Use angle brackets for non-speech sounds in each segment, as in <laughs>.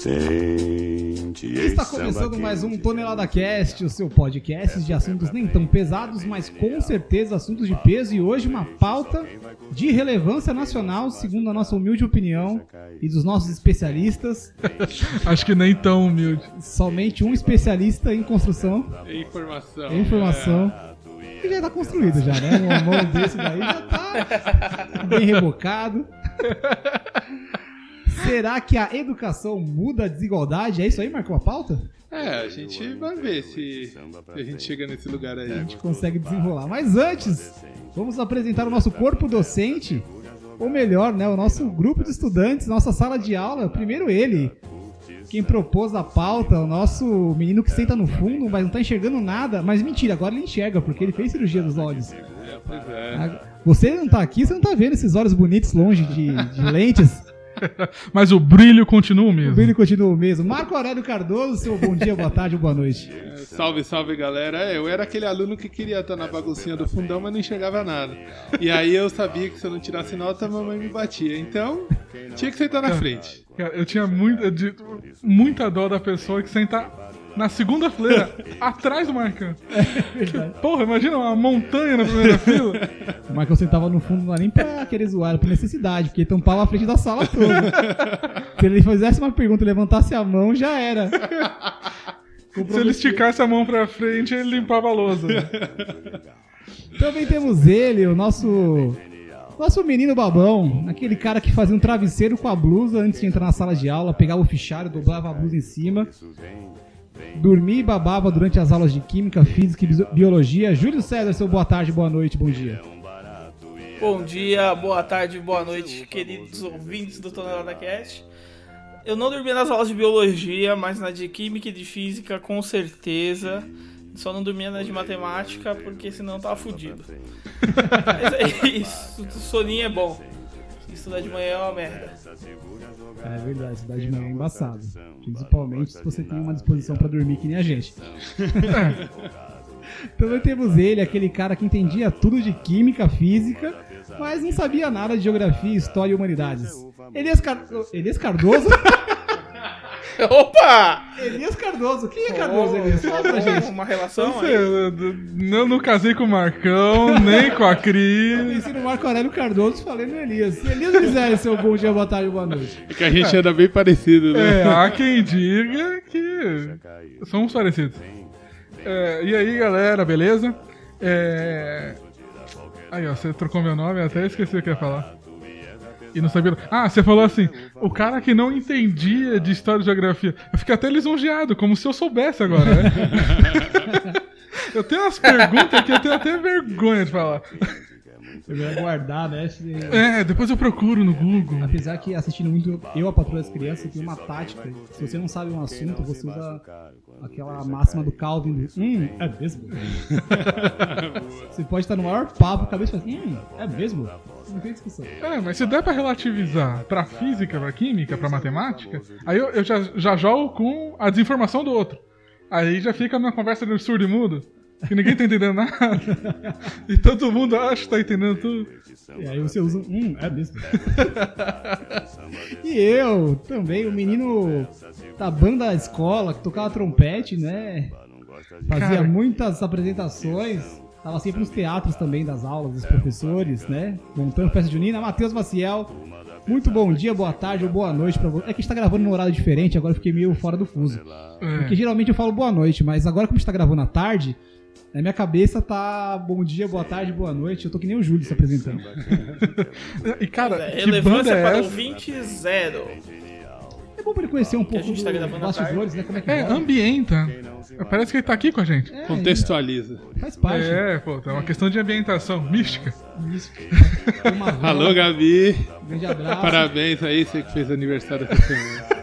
Sente Está começando mais um Tonelada Cast, o seu podcast de assuntos nem tão pesados, mas com certeza assuntos de peso e hoje uma pauta de relevância nacional, segundo a nossa humilde opinião e dos nossos especialistas. Acho que nem tão humilde. Somente um especialista em construção, Informação. em informação. Que já está construído já, né? Um amor desse daí já tá bem rebocado. <laughs> Será que a educação muda a desigualdade? É isso aí, marcou a pauta? É, a gente vai ver se a gente chega nesse lugar aí. A gente consegue desenrolar. Mas antes, vamos apresentar o nosso corpo docente, ou melhor, né, o nosso grupo de estudantes, nossa sala de aula. Primeiro ele, quem propôs a pauta, o nosso menino que senta no fundo, mas não tá enxergando nada. Mas mentira, agora ele enxerga, porque ele fez cirurgia dos olhos. É, pois é. Você não tá aqui, você não tá vendo esses olhos bonitos longe de, de lentes. <laughs> Mas o brilho continua o mesmo. O brilho continua o mesmo. Marco Aurélio Cardoso, seu bom dia, boa tarde ou boa noite. É, <laughs> Salve, salve galera. É, eu era aquele aluno que queria estar na baguncinha do fundão, mas não enxergava nada. E aí eu sabia que se eu não tirasse nota, a mamãe me batia. Então, tinha que sentar na frente. Cara, eu tinha muita, de- muita dó da pessoa que senta na segunda fileira, <laughs> atrás do Marcão. Verdade. Porra, imagina uma montanha na primeira fila. O Marcão sentava no fundo, não era nem pra querer zoar, era por necessidade, porque tampava a frente da sala toda. Se ele fizesse uma pergunta e levantasse a mão, já era. Se ele esticasse a mão pra frente, ele limpava a lousa. Também temos ele, o nosso. Nosso menino babão, aquele cara que fazia um travesseiro com a blusa antes de entrar na sala de aula, pegava o fichário, dobrava a blusa em cima, dormia e babava durante as aulas de Química, Física e Bio- Biologia. Júlio César, seu boa tarde, boa noite, bom dia. Bom dia, boa tarde, boa noite, queridos ouvintes do Tonelada Cast. Eu não dormi nas aulas de biologia, mas na de química e de física, com certeza. Só não dormia na de matemática, porque senão eu tava fudido. <laughs> Mas é isso, soninho é bom. Estudar de manhã é uma merda. É verdade, cidade de manhã é embaçado. Principalmente se você tem uma disposição pra dormir que nem a gente. <laughs> Também temos ele, aquele cara que entendia tudo de química, física, mas não sabia nada de geografia, história e humanidades. Elias, Car... Elias Cardoso? <laughs> <laughs> Opa! Elias Cardoso, quem é Cardoso, Oh, Elias? Fala pra gente. Uma relação Não sei, aí. eu- eu não, não casei com o Marcão, nem com a Eu Cris. Conheci no Marco Aurélio Cardoso, falei no Elias. Se Elias fizer seu bom dia, boa tarde, boa noite. É que a gente anda bem parecido, né? É, há quem diga que somos parecidos. É, e aí, galera, beleza? É... Aí, ó, você trocou meu nome, eu até esqueci o que eu ia falar. E não sabia. Ah, você falou assim: o cara que não entendia de história e geografia. Eu fiquei até lisonjeado, como se eu soubesse agora, né? <laughs> eu tenho umas perguntas que eu tenho até vergonha de falar. Eu ia guardar, né? É, depois eu procuro no Google. Apesar que assistindo muito Eu, a Patrulha das Crianças, tem uma tática. Se você não sabe um assunto, você usa aquela máxima do Calvin do Hum, é mesmo? <laughs> você pode estar no maior papo, cabeça e falar assim, hum, é mesmo? Não tem discussão. É, mas se der pra relativizar pra física, pra química, pra matemática, aí eu, eu já, já jogo com a desinformação do outro. Aí já fica numa conversa de surdo e mudo, que ninguém tá entendendo nada. <laughs> e todo mundo acha que tá entendendo tudo. E aí você usa um, hum, é mesmo? <laughs> e eu, também, o menino da banda da escola, que tocava trompete, né? Fazia Cara. muitas apresentações. Tava sempre nos teatros também das aulas dos professores, né? Montando festa junina. Matheus Maciel, muito bom dia, boa tarde ou boa noite pra você. É que a gente tá gravando num horário diferente, agora eu fiquei meio fora do fuso. Porque É. geralmente eu falo boa noite, mas agora como a gente tá gravando à tarde, na minha cabeça tá bom dia, boa tarde, boa noite. Eu tô que nem o Júlio se apresentando. <laughs> E cara, É, relevância é para essa? ouvinte zero. É bom pra ele conhecer um pouco dos tá bastidores, né? Como é que É, rola. ambienta. Parece que ele tá aqui com a gente. É, Contextualiza. Faz parte. É, pô, é uma questão de ambientação mística. Isso. <laughs> Uma vela, Alô, Gabi. um grande abraço. Parabéns aí, você que fez aniversário essa semana.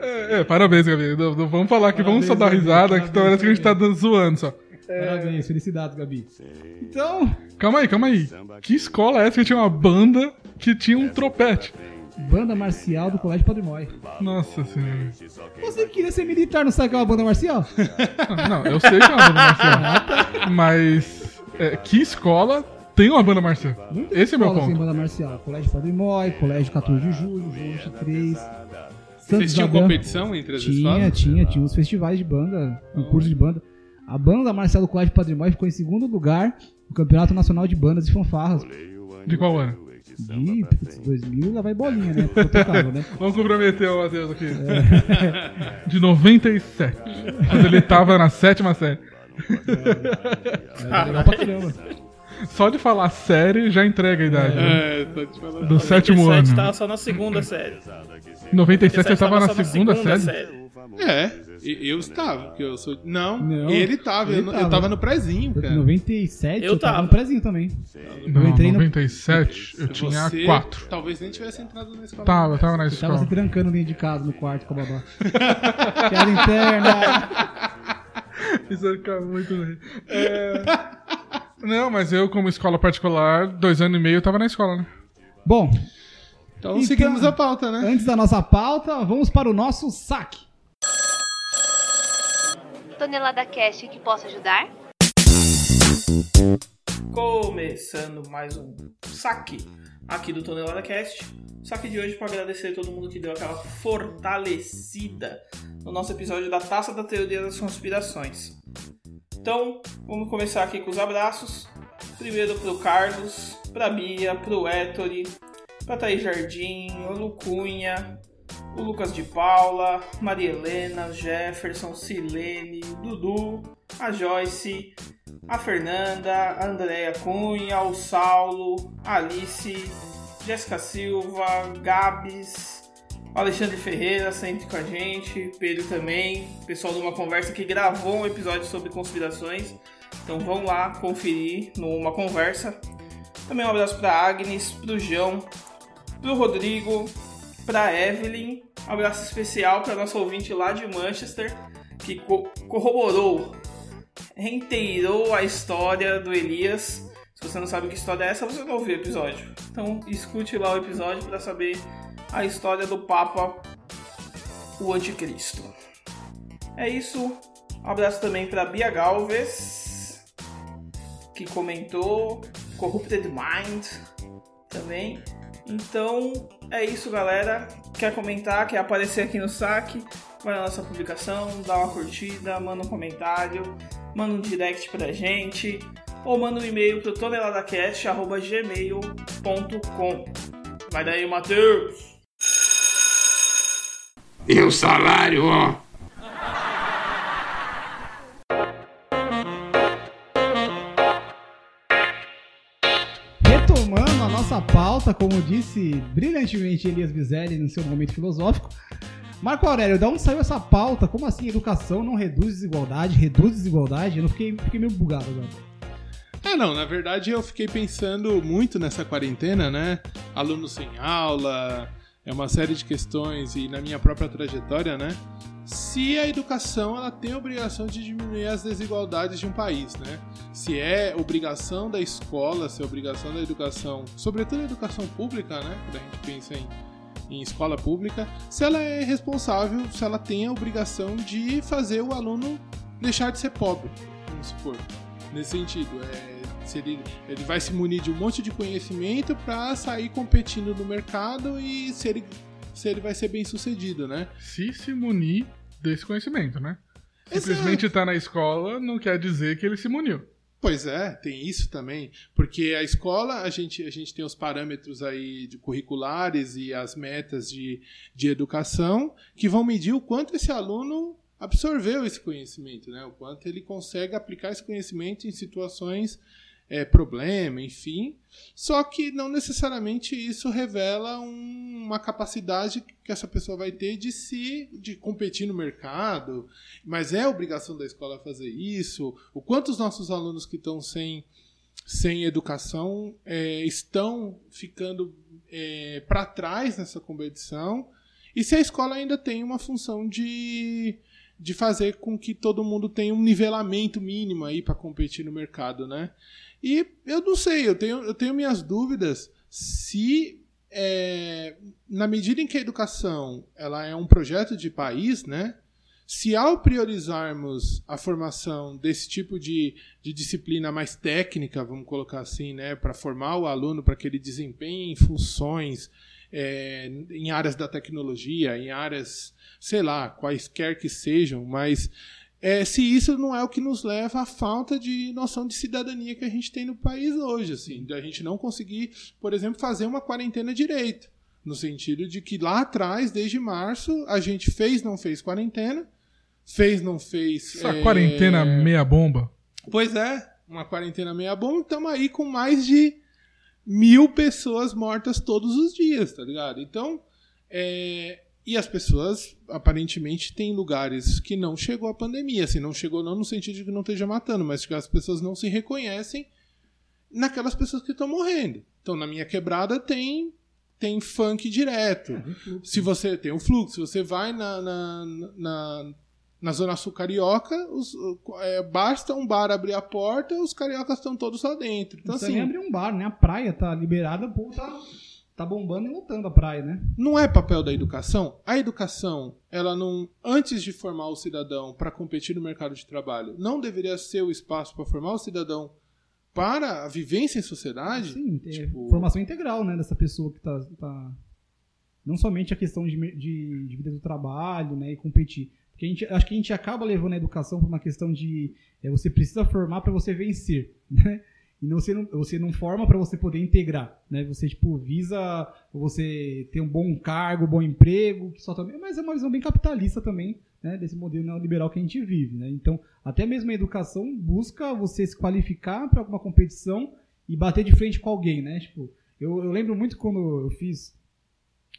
É, é, parabéns, Gabi. Não, não vamos falar que vamos só dar Parabéns, risada, Gabi, que parece que a gente tá dando- zoando só. Parabéns, felicidades, Gabi. Então, Calma aí, calma aí. Que escola é essa que tinha uma banda que tinha um tropete? Banda marcial do Colégio Padre Mói. Nossa senhora. Você queria ser militar, não sabe que é uma banda marcial? <laughs> Não, eu sei que é uma banda marcial. Mas é, que escola tem uma banda marcial. Muitas Esse é meu ponto. banda marcial. Colégio Padre Mói, Colégio 14 de Julho, João 23. Santos Vocês tinham competição entre as Tinha, escolas? tinha, tinha uns festivais de banda, concurso de banda. A banda marcial do Colégio Padre Mói ficou em segundo lugar no Campeonato Nacional de Bandas e Fanfarras. De qual ano? De putz, 2000, lá vai bolinha, né? Né? <laughs> Vamos comprometer o Matheus aqui. De 97. Quando ele tava na sétima série. Pra caramba. Só de falar série já entrega a idade. né? É, tô te falando. Do sétimo 97 ano. tava só na segunda série. Em 97 você tava na só segunda série? É, eu estava, porque eu sou. Não, Não, ele tava, eu, não- eu tava. no prezinho, Em cara. 97 Eu eu, tava tava. no prezinho também. Não, entrei no- 97 eu tinha Você 4. Talvez nem tivesse entrado na escola. Tava, tava na Eu tava se escola. trancando dentro de casa, no quarto com a babá. <laughs> Piada interna. <laughs> Isso vai ficar muito ruim. É... Não, mas eu, como escola particular, dois anos e meio eu tava na escola, né? Bom, Então, Então- seguimos a pauta, né? antes da nossa pauta, vamos para o nosso saque. Tonelada Cast que possa ajudar? Começando mais um saque aqui do Tonelada Cast. Saque de hoje para agradecer a todo mundo que deu aquela fortalecida no nosso episódio da Taça da Teoria das Conspirações. Então, vamos começar aqui com os abraços. Primeiro pro Carlos, pra Bia, pro Ettore, pra Thaís Jardim, Lucunha, o Lucas de Paula, Maria Helena, Jefferson, Silene, Dudu, a Joyce, a Fernanda, a Andréia Cunha, o Saulo, a Alice, Jéssica Silva, Gabs, o Alexandre Ferreira sempre com a gente, Pedro também, pessoal de uma conversa que gravou um episódio sobre conspirações. Então vão lá conferir numa conversa. Também um abraço para Agnes, pro João, pro Rodrigo, pra Evelyn. Um abraço especial para nosso ouvinte lá de Manchester, que co- corroborou reiteirou a história do Elias. Se você não sabe que história é essa, você não ouviu o episódio. Então escute lá o episódio para saber a história do Papa, o Anticristo. É isso. Um abraço também para Bia Galvez, que comentou. Corrupted Mind também. Então é isso, galera. Quer comentar, quer aparecer aqui no saque? Vai na nossa publicação, dá uma curtida, manda um comentário, manda um direct pra gente, ou manda um e-mail pro toneladacast.gmail.com. Vai daí, Matheus! E o salário, ó. Retomando a nossa pauta, como disse brilhantemente Elias Bizelli no seu momento filosófico. Marco Aurélio, de onde saiu essa pauta? Como assim educação não reduz desigualdade? Reduz desigualdade? Eu não fiquei, fiquei meio bugado agora. É, não, na verdade eu fiquei pensando muito nessa quarentena, né? Alunos sem aula, é uma série de questões e na minha própria trajetória, né? Se a educação ela tem a obrigação de diminuir as desigualdades de um país, né? Se é obrigação da escola, se é obrigação da educação, sobretudo a educação pública, né? Quando a gente pensa em, em escola pública, se ela é responsável, se ela tem a obrigação de fazer o aluno deixar de ser pobre, vamos supor nesse sentido. É, ele, ele vai se munir de um monte de conhecimento para sair competindo no mercado e se ele, se ele vai ser bem sucedido, né? Se se munir desse conhecimento, né? Simplesmente estar na escola não quer dizer que ele se muniu. Pois é, tem isso também, porque a escola a gente, a gente tem os parâmetros aí de curriculares e as metas de, de educação que vão medir o quanto esse aluno absorveu esse conhecimento, né? O quanto ele consegue aplicar esse conhecimento em situações é, problema, enfim. Só que não necessariamente isso revela um- uma capacidade que essa pessoa vai ter de se de competir no mercado. Mas é obrigação da escola fazer isso. O quanto os nossos alunos que estão sem sem educação é, estão ficando para trás nessa competição e se a escola ainda tem uma função de, de fazer com que todo mundo tenha um nivelamento mínimo aí para competir no mercado, né? E eu não sei, eu tenho, eu tenho minhas dúvidas se é, na medida em que a educação ela é um projeto de país, né? Se ao priorizarmos a formação desse tipo de, de disciplina mais técnica, vamos colocar assim, né, para formar o aluno para que ele desempenhe funções é, em áreas da tecnologia, em áreas, sei lá, quaisquer que sejam, mas é, se isso não é o que nos leva à falta de noção de cidadania que a gente tem no país hoje, assim, de a gente não conseguir, por exemplo, fazer uma quarentena direito. No sentido de que lá atrás, desde março, a gente fez, não fez quarentena, fez, não fez. Essa é, quarentena meia bomba. Pois é, uma quarentena meia bomba, estamos aí com mais de mil pessoas mortas todos os dias, tá ligado? Então, é, e as pessoas, aparentemente, têm lugares que não chegou a pandemia. Assim, não chegou não no sentido de que não esteja matando, mas que as pessoas não se reconhecem naquelas pessoas que estão morrendo. Então, na minha quebrada tem tem funk direto. Se você tem o fluxo, se você vai na, na, na, na Zona Sul Carioca, os, é, basta um bar abrir a porta, os cariocas estão todos lá dentro. Então, assim, nem abrir um bar, né? A praia tá liberada, o povo tá, tá bombando e lotando a praia, né? não é papel da educação? A educação, ela não, antes de formar o cidadão para competir no mercado de trabalho, não deveria ser o espaço para formar o cidadão para a vivência em sociedade? Sim, é Tipo- formação integral, né? Dessa pessoa que tá. tá- Não somente a questão de, de, de vida do trabalho, né? E competir. Porque a gente, acho que a gente acaba levando a educação para uma questão de é, você precisa formar para você vencer, <laughs> né? E você, não, você não forma para você poder integrar, né? Você, tipo, visa você ter um bom cargo, bom emprego, que só também... Mas é uma visão bem capitalista também, né? Desse modelo neoliberal que a gente vive, né? Então, até mesmo a educação busca você se qualificar para alguma competição e bater de frente com alguém, né? Tipo, eu, eu lembro muito quando eu fiz...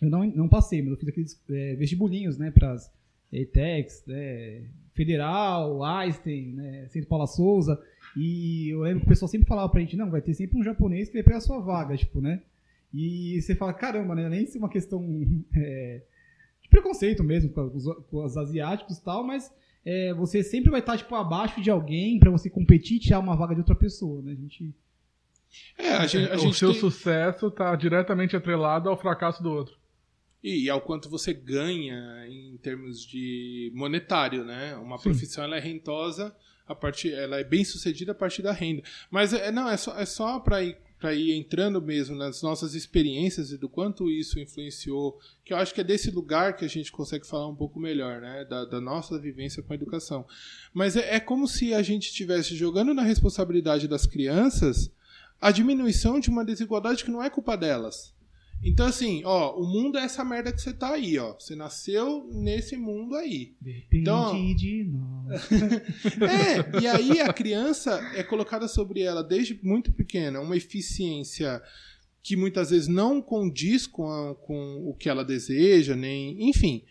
Eu não, não passei, mas eu fiz aqueles é, vestibulinhos, né? Para as ETECs, né? Federal, Einstein, né? Centro Paula Souza... E eu lembro que o pessoal sempre falava pra gente, não, vai ter sempre um japonês que vai pegar a sua vaga, tipo, né? E você fala, caramba, né? Nem se é uma questão <laughs> é, de preconceito mesmo com os, com os asiáticos e tal, mas é, você sempre vai estar, tipo, abaixo de alguém pra você competir e tirar uma vaga de outra pessoa, né? A gente... É, a gente, a o gente seu tem- sucesso está diretamente atrelado ao fracasso do outro. E ao quanto você ganha em termos de monetário, né? Uma profissão ela é rentosa, a partir, ela é bem sucedida a partir da renda. Mas é, não, é só, é só para ir, pra ir entrando mesmo nas nossas experiências e do quanto isso influenciou, que eu acho que é desse lugar que a gente consegue falar um pouco melhor, né? Da, da nossa vivência com a educação. Mas é, é como se a gente estivesse jogando na responsabilidade das crianças a diminuição de uma desigualdade que não é culpa delas. Então, assim, ó, o mundo é essa merda que você tá aí, ó. Você nasceu nesse mundo aí. Depende Então- de nós. <laughs> É, e aí a criança é colocada sobre ela desde muito pequena uma eficiência que muitas vezes não condiz com, a- com o que ela deseja, nem. Enfim.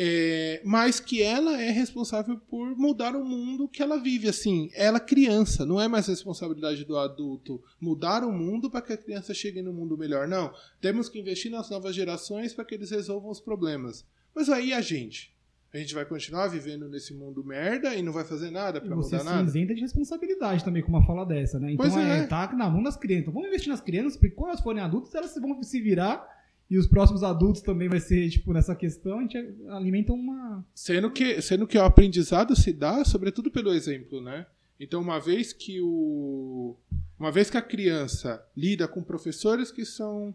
É, mas que ela é responsável por mudar o mundo que ela vive. Assim, ela criança, não é mais responsabilidade do adulto mudar o mundo para que a criança chegue no mundo melhor. Não. Temos que investir nas novas gerações para que eles resolvam os problemas. Mas aí a gente? A gente vai continuar vivendo nesse mundo merda e não vai fazer nada para você mudar se nada? isenta de responsabilidade também com uma fala dessa, né? Então Pois é. é, tá na mão das crianças. Então vamos investir nas crianças, porque quando elas forem adultas, elas vão se virar. E os próximos adultos também vai ser, tipo, nessa questão, a gente alimenta uma. Sendo que, sendo que o aprendizado se dá sobretudo pelo exemplo, né? Então, uma vez que o uma vez que a criança lida com professores que são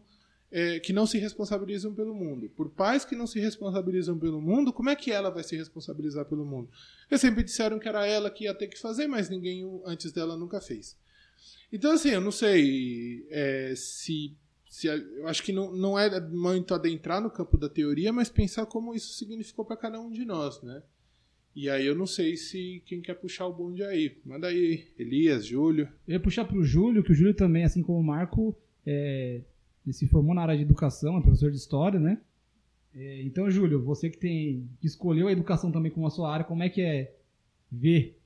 é, que não se responsabilizam pelo mundo, por pais que não se responsabilizam pelo mundo, como é que ela vai se responsabilizar pelo mundo? Eles sempre disseram que era ela que ia ter que fazer, mas ninguém antes dela nunca fez. Então, assim, eu não sei é, se, se. a- Eu acho que não, não é muito adentrar no campo da teoria, mas pensar como isso significou para cada um de nós, né? E aí eu não sei se quem quer puxar o bonde aí. Manda aí, Elias, Júlio. Eu ia puxar pro Júlio, que o Júlio também, assim como o Marco, é, ele se formou na área de educação, é professor de história, né? É, então, Júlio, você que tem que escolheu a educação também como a sua área, como é que é ver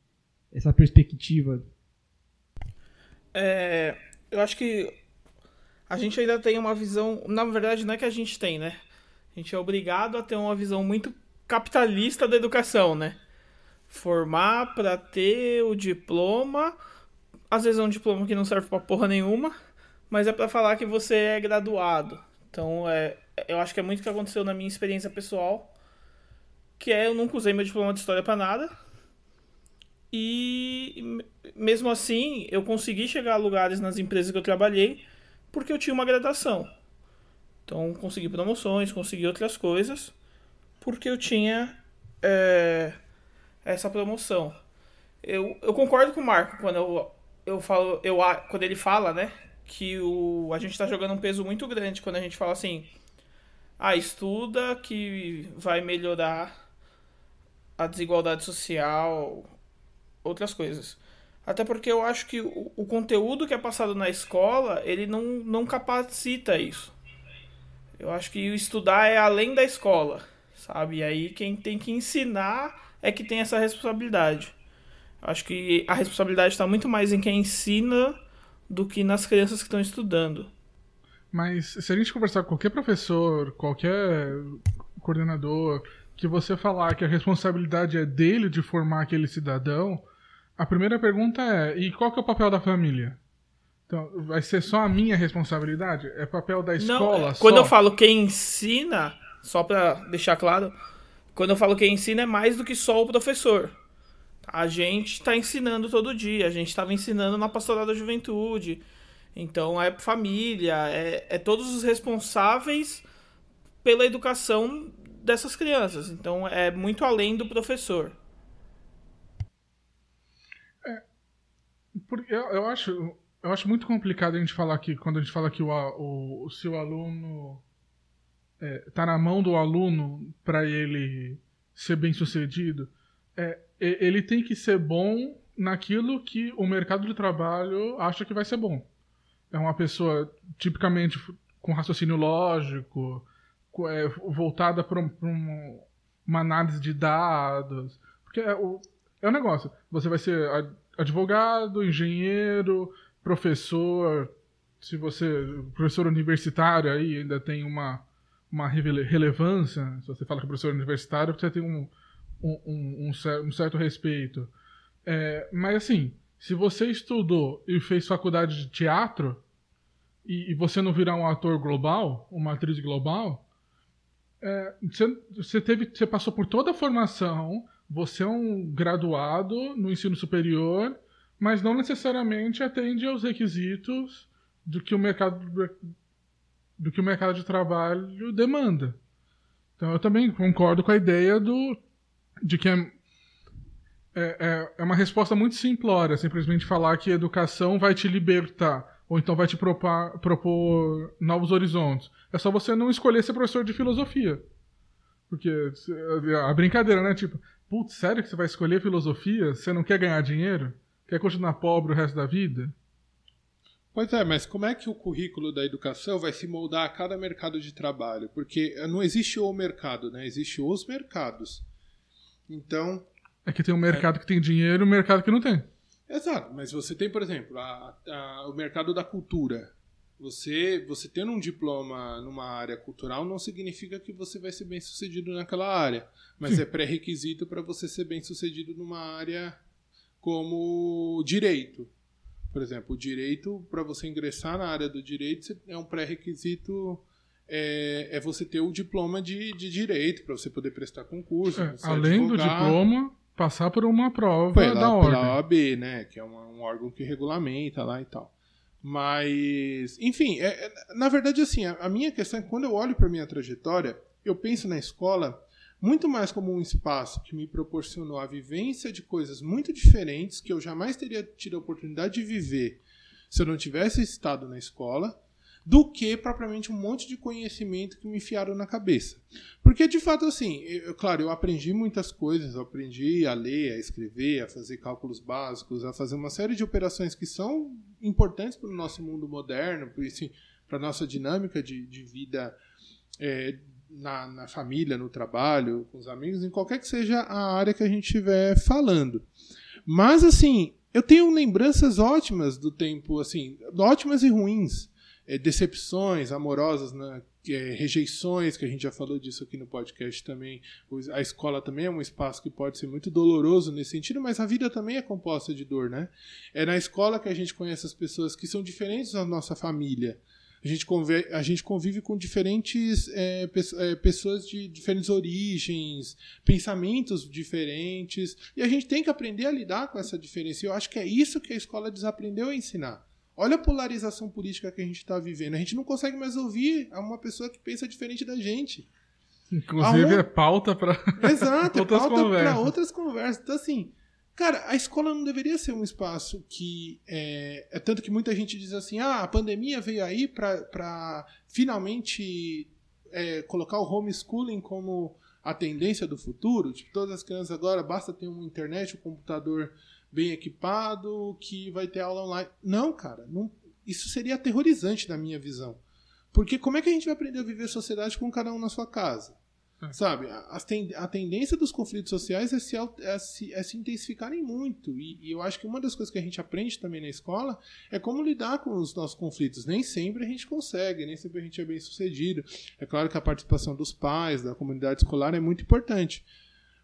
essa perspectiva? É, eu acho que a gente ainda tem uma visão. Na verdade, não é que a gente tem, né? A gente é obrigado a ter uma visão muito capitalista da educação, né? Formar pra ter o diploma. Às vezes é um diploma que não serve pra porra nenhuma, mas é pra falar que você é graduado. Então, é, eu acho que é muito o que aconteceu na minha experiência pessoal. que é eu nunca usei meu diploma de história para nada. E mesmo assim, eu consegui chegar a lugares nas empresas que eu trabalhei porque eu tinha uma graduação. Então, consegui promoções, consegui outras coisas porque eu tinha é, essa promoção. Eu, eu concordo com o Marco quando eu, eu falo, eu, quando ele fala, né, que o, a gente está jogando um peso muito grande quando a gente fala assim, ah, estuda que vai melhorar a desigualdade social, outras coisas. Até porque eu acho que o, o conteúdo que é passado na escola, ele não, não capacita isso. Eu acho que estudar é além da escola, sabe? E aí quem tem que ensinar é que tem essa responsabilidade. Eu acho que a responsabilidade está muito mais em quem ensina do que nas crianças que estão estudando. Mas se a gente conversar com qualquer professor, qualquer coordenador, que você falar que a responsabilidade é dele de formar aquele cidadão, a primeira pergunta é: e qual que é o papel da família? Então, vai ser só a minha responsabilidade? É papel da escola Não, é, só? Quando eu falo quem ensina, só para deixar claro, quando eu falo quem ensina é mais do que só o professor. A gente está ensinando todo dia, a gente estava ensinando na pastoral da juventude. Então é família, é, é todos os responsáveis pela educação dessas crianças. Então é muito além do professor. Porque eu, eu, acho, eu acho muito complicado a gente falar que, quando a gente fala que o, o, seu aluno está é, na mão do aluno para ele ser bem sucedido. É, ele tem que ser bom naquilo que o mercado de trabalho acha que vai ser bom. É uma pessoa tipicamente com raciocínio lógico, é, voltada para um, um, uma análise de dados. Porque é o, é o negócio. Você vai ser advogado, engenheiro, professor. Se você. Professor universitário aí ainda tem uma, uma relevância. Se você fala que é professor universitário, você tem um, um, um, um certo respeito. É, mas assim, se você estudou e fez faculdade de teatro e, e você não virar um ator global, uma atriz global, é, você, você, teve, você passou por toda a formação, você é um graduado no ensino superior, mas não necessariamente atende aos requisitos do que o mercado do que o mercado de trabalho demanda. Então eu também concordo com a ideia do de que é, é, é, é uma resposta muito simplória, simplesmente falar que educação vai te libertar, ou então vai te propor, propor novos horizontes. É só você não escolher ser professor de filosofia. Porque a brincadeira, né? Tipo, putz, sério que você vai escolher filosofia? Você não quer ganhar dinheiro? Quer continuar pobre o resto da vida? Pois é, mas como é que o currículo da educação vai se moldar a cada mercado de trabalho? Porque não existe o mercado, né? Existe os mercados. Então. É que tem um mercado é... que tem dinheiro e um mercado que não tem. Exato, mas você tem, por exemplo, a, a, o mercado da cultura. Você, você tendo um diploma numa área cultural não significa que você vai ser bem sucedido naquela área, mas Sim. é pré-requisito para você ser bem sucedido numa área como direito. Por exemplo, o direito, para você ingressar na área do direito, é um pré-requisito é, é você ter o diploma de, de direito para você poder prestar concurso. É, além advogar. do diploma, passar por uma prova pela, da ordem. Pela OAB, né? Que é uma, um órgão que regulamenta lá e tal. Mas, enfim, é, é, na verdade, assim, a, a minha questão é que quando eu olho para minha trajetória, eu penso na escola muito mais como um espaço que me proporcionou a vivência de coisas muito diferentes que eu jamais teria tido a oportunidade de viver se eu não tivesse estado na escola do que propriamente um monte de conhecimento que me enfiaram na cabeça. Porque, de fato, assim, eu, claro, eu aprendi muitas coisas, eu aprendi a ler, a escrever, a fazer cálculos básicos, a fazer uma série de operações que são importantes para o nosso mundo moderno, para a nossa dinâmica de, de vida é, na, na família, no trabalho, com os amigos, em qualquer que seja a área que a gente estiver falando. Mas, assim, eu tenho lembranças ótimas do tempo, assim, ótimas e ruins é, decepções amorosas, né? É, rejeições, que a gente já falou disso aqui no podcast também. A escola também é um espaço que pode ser muito doloroso nesse sentido, mas a vida também é composta de dor, né? É na escola que a gente conhece as pessoas que são diferentes da nossa família. A gente, convive, a gente convive com diferentes é, é, pessoas de diferentes origens, pensamentos diferentes, e a gente tem que aprender a lidar com essa diferença. E eu acho que é isso que a escola desaprendeu a ensinar. Olha a polarização política que a gente está vivendo. A gente não consegue mais ouvir uma pessoa que pensa diferente da gente. Inclusive Aonde... é pauta para Exato, <laughs> é pauta para outras conversas. Então, assim, cara, a escola não deveria ser um espaço que. É, é tanto que muita gente diz assim: ah, a pandemia veio aí para finalmente é, colocar o homeschooling como a tendência do futuro. Tipo, todas as crianças agora basta ter uma internet, um computador bem equipado, que vai ter aula online. Não, cara, não, isso seria aterrorizante na minha visão. Porque como é que a gente vai aprender a viver sociedade com cada um na sua casa? É. Sabe? A, a, tendência dos conflitos sociais é se, é se, é se intensificarem muito. E, e, eu acho que uma das coisas que a gente aprende também na escola é como lidar com os nossos conflitos. Nem sempre a gente consegue, nem sempre a gente é bem sucedido. É claro que a participação dos pais, da comunidade escolar é muito importante.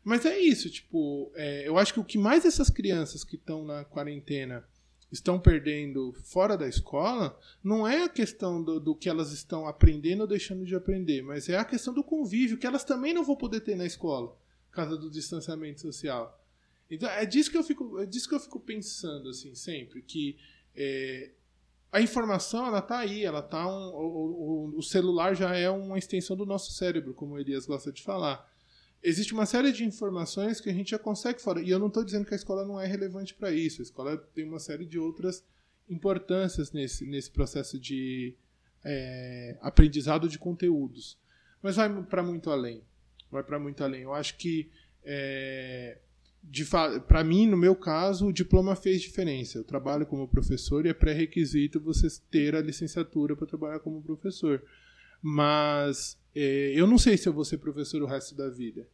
Mas é isso, tipo, é, eu acho que o que mais essas crianças que estão na quarentena estão perdendo fora da escola não é a questão do, do, que elas estão aprendendo ou deixando de aprender, mas é a questão do convívio que elas também não vão poder ter na escola, por causa do distanciamento social. Então é disso que eu fico, é disso que eu fico pensando assim sempre, que é, a informação ela tá aí, ela tá um, o, o, o celular já é uma extensão do nosso cérebro, como o Elias gosta de falar existe uma série de informações que a gente já consegue fora. E eu não estou dizendo que a escola não é relevante para isso. A escola tem uma série de outras importâncias nesse, nesse processo de é, aprendizado de conteúdos. Mas vai para muito além. Vai para muito além. Eu acho que, é, para mim, no meu caso, o diploma fez diferença. Eu trabalho como professor e é pré-requisito você ter a licenciatura para trabalhar como professor. Mas eu não sei se eu vou ser professor o resto da vida.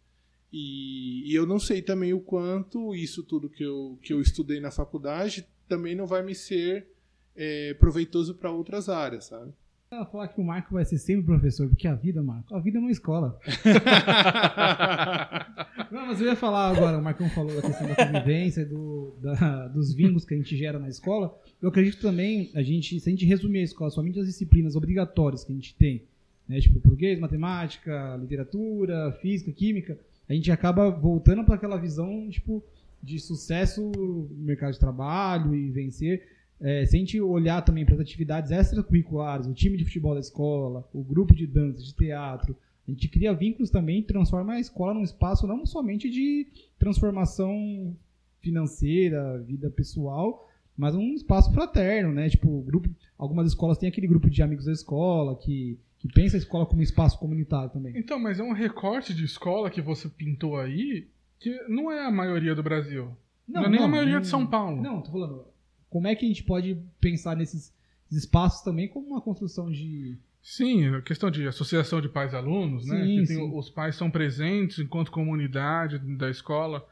E, e, eu não sei também o quanto isso tudo que eu, que eu estudei na faculdade também não vai me ser é, proveitoso para outras áreas, sabe? Ela falar que o Marco vai ser sempre professor, porque a vida, Marco, a vida é uma escola. <laughs> não, mas eu ia falar agora, o Marcão falou da questão da convivência, do, da, dos vínculos que a gente gera na escola. Eu acredito também, a gente, se a gente resumir a escola somente as disciplinas obrigatórias que a gente tem, né? Tipo, português, matemática, literatura, física, química, a gente acaba voltando para aquela visão, tipo, de sucesso no mercado de trabalho e vencer. É, se a gente olhar também para as atividades extracurriculares, o time de futebol da escola, o grupo de dança, de teatro, a gente cria vínculos também transforma a escola num espaço não somente de transformação financeira, vida pessoal, mas um espaço fraterno, né? Tipo, grupo, algumas escolas têm aquele grupo de amigos da escola que que pensa a escola como espaço comunitário também. Então, mas é um recorte de escola que você pintou aí que não é a maioria do Brasil. Não, não é nem não, a maioria não, de São Paulo. Não, tô falando. Como é que a gente pode pensar nesses espaços também como uma construção de. Sim, a questão de associação de pais e alunos, né? Sim, que tem, os pais são presentes enquanto comunidade da escola.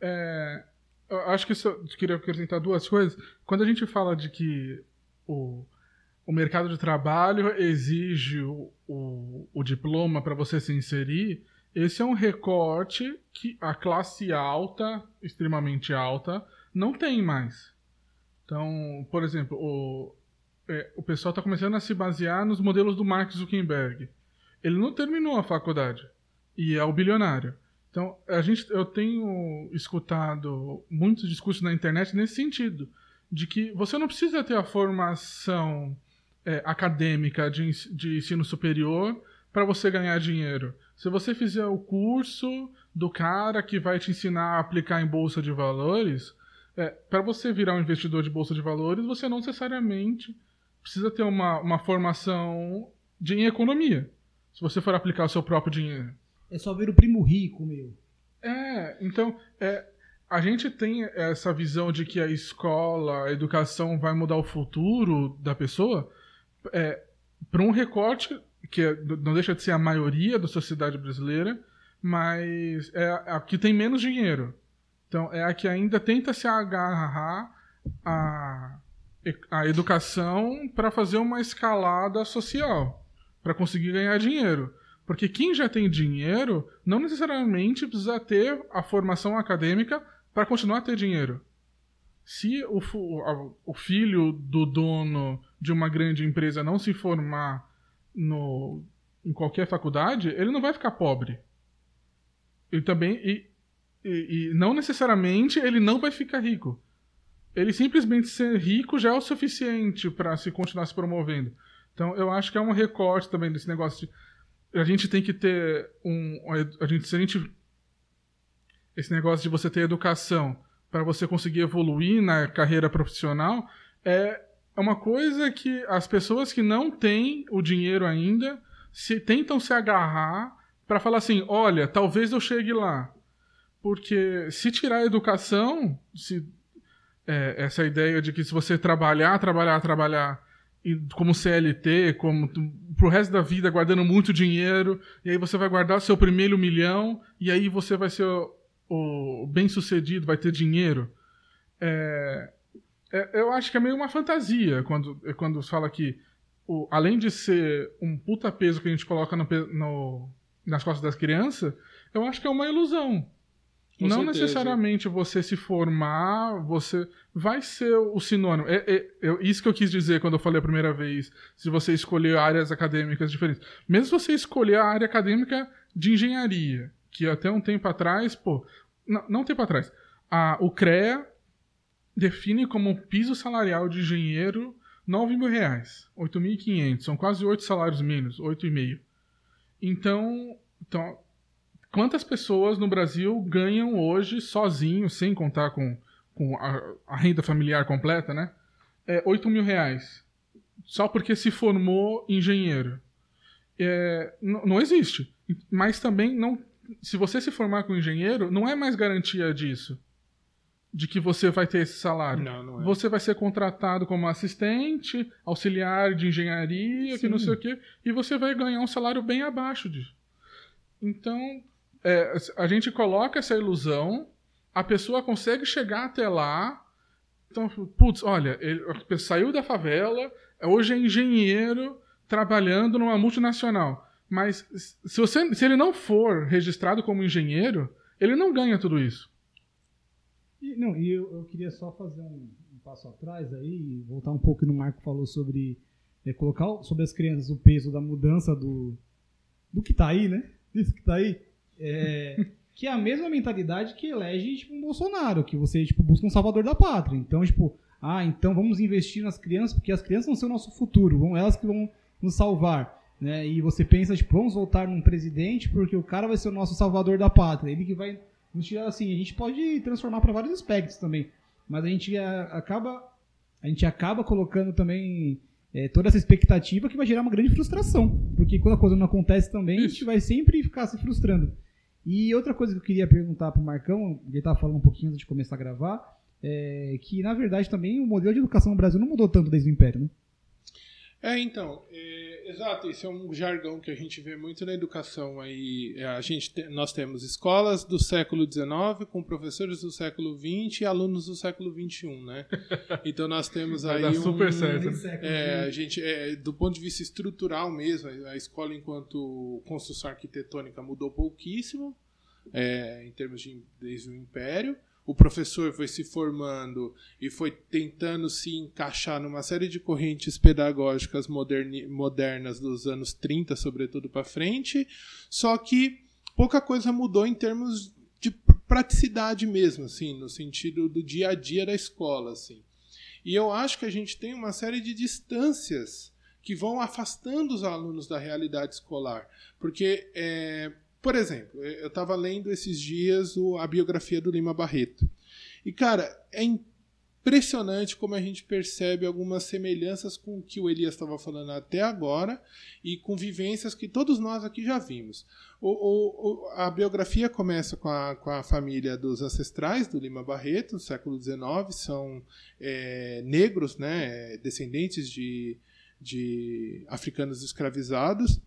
É, eu acho que eu queria acrescentar duas coisas. Quando a gente fala de que o, o mercado de trabalho exige o, o, o diploma para você se inserir, esse é um recorte que a classe alta, extremamente alta, não tem mais. Então, por exemplo, o, é, o pessoal está começando a se basear nos modelos do Mark Zuckerberg. Ele não terminou a faculdade e é o bilionário. Então, a gente, eu tenho escutado muitos discursos na internet nesse sentido, de que você não precisa ter a formação é, acadêmica de, de ensino superior para você ganhar dinheiro. Se você fizer o curso do cara que vai te ensinar a aplicar em bolsa de valores, é, para você virar um investidor de bolsa de valores, você não necessariamente precisa ter uma, uma formação de, em economia. Se você for aplicar o seu próprio dinheiro. É só ver o primo rico, meu. É, então, é, a gente tem essa visão de que a escola, a educação vai mudar o futuro da pessoa, é, para um recorte que é, não deixa de ser a maioria da sociedade brasileira, mas é a que tem menos dinheiro. Então, é a que ainda tenta se agarrar a, a educação para fazer uma escalada social, para conseguir ganhar dinheiro. Porque quem já tem dinheiro não necessariamente precisa ter a formação acadêmica para continuar a ter dinheiro. Se o, o filho do dono de uma grande empresa não se formar no, em qualquer faculdade, ele não vai ficar pobre. E também. E, e, e não necessariamente ele não vai ficar rico. Ele simplesmente ser rico já é o suficiente para se continuar se promovendo. Então eu acho que é um recorte também desse negócio de. A gente tem que ter um. A gente, se a gente. Esse negócio de você ter educação para você conseguir evoluir na carreira profissional é uma coisa que as pessoas que não têm o dinheiro ainda se tentam se agarrar para falar assim, olha, talvez eu chegue lá. Porque se tirar a educação, se, é, essa ideia de que se você trabalhar, trabalhar, trabalhar, como CLT, como pro resto da vida guardando muito dinheiro, e aí você vai guardar seu primeiro milhão, e aí você vai ser o, o bem-sucedido, vai ter dinheiro. É, é, eu acho que é meio uma fantasia quando, quando fala que, o, além de ser um puta peso que a gente coloca no, no nas costas das crianças, eu acho que é uma ilusão. Com não certeza. necessariamente você se formar, você vai ser o sinônimo. É, é- é isso que eu quis dizer quando eu falei a primeira vez, se você escolher áreas acadêmicas diferentes. Mesmo se você escolher a área acadêmica de engenharia, que até um tempo atrás, pô, não, não um tempo atrás, a, o CREA define como piso salarial de engenheiro 9 mil reais, 8.500, são quase 8 salários mínimos, 8,5. Então, então, quantas pessoas no Brasil ganham hoje sozinho, sem contar com, com a, a renda familiar completa, né? É 8 mil reais. Só porque se formou engenheiro. É, não existe. Mas também não. Se você se formar com engenheiro, não é mais garantia disso. De que você vai ter esse salário. Não, não é. Você vai ser contratado como assistente, auxiliar de engenharia, que não Sim. sei o quê, e você vai ganhar um salário bem abaixo disso. Então, é, a gente coloca essa ilusão, a pessoa consegue chegar até lá. Então, putz, olha, ele saiu da favela, hoje é engenheiro trabalhando numa multinacional. Mas se, você, se ele não for registrado como engenheiro, ele não ganha tudo isso. E, não, e eu, eu queria só fazer um, um passo atrás aí e voltar um pouco no Marco falou sobre é, colocar sobre as crianças o peso da mudança do do que tá aí, né? <laughs> Isso que tá aí. É, <laughs> que é a mesma mentalidade que elege tipo, um Bolsonaro, que você tipo, busca um salvador da pátria. Então, tipo, ah, então vamos investir nas crianças, porque as crianças vão ser o nosso futuro, vão elas que vão nos salvar. Né? E você pensa, tipo, vamos voltar num presidente, porque o cara vai ser o nosso salvador da pátria. Ele que vai nos tirar assim. A gente pode transformar para vários aspectos também. Mas a gente a- acaba. A gente acaba colocando também é, toda essa expectativa que vai gerar uma grande frustração. Porque quando a coisa não acontece também, a gente vai sempre ficar se frustrando. E outra coisa que eu queria perguntar pro Marcão, ele estava falando um pouquinho antes de começar a gravar, é que na verdade também o modelo de educação no Brasil não mudou tanto desde o Império, né? É, então, é, exato, esse é um jargão que a gente vê muito na educação aí. É, a gente te- nós temos escolas do século XIX com professores do século XX e alunos do século XXI, né? <laughs> Então nós temos Vai aí dar um, super certo. né? É, a gente, é, do ponto de vista estrutural mesmo, a escola enquanto construção arquitetônica mudou pouquíssimo, é, em termos de desde o Império. O professor foi se formando e foi tentando se encaixar numa série de correntes pedagógicas modernas dos anos 30, sobretudo para frente, só que pouca coisa mudou em termos de pr- praticidade mesmo, assim, no sentido do dia a dia da escola, assim. E eu acho que a gente tem uma série de distâncias que vão afastando os alunos da realidade escolar. Porque, é, por exemplo, eu estava lendo esses dias a biografia do Lima Barreto. E, cara, é impressionante como a gente percebe algumas semelhanças com o que o Elias estava falando até agora e com vivências que todos nós aqui já vimos. O- o- a biografia começa com a, com a família dos ancestrais do Lima Barreto, no século XIX, são é, negros, né, descendentes de, de africanos escravizados,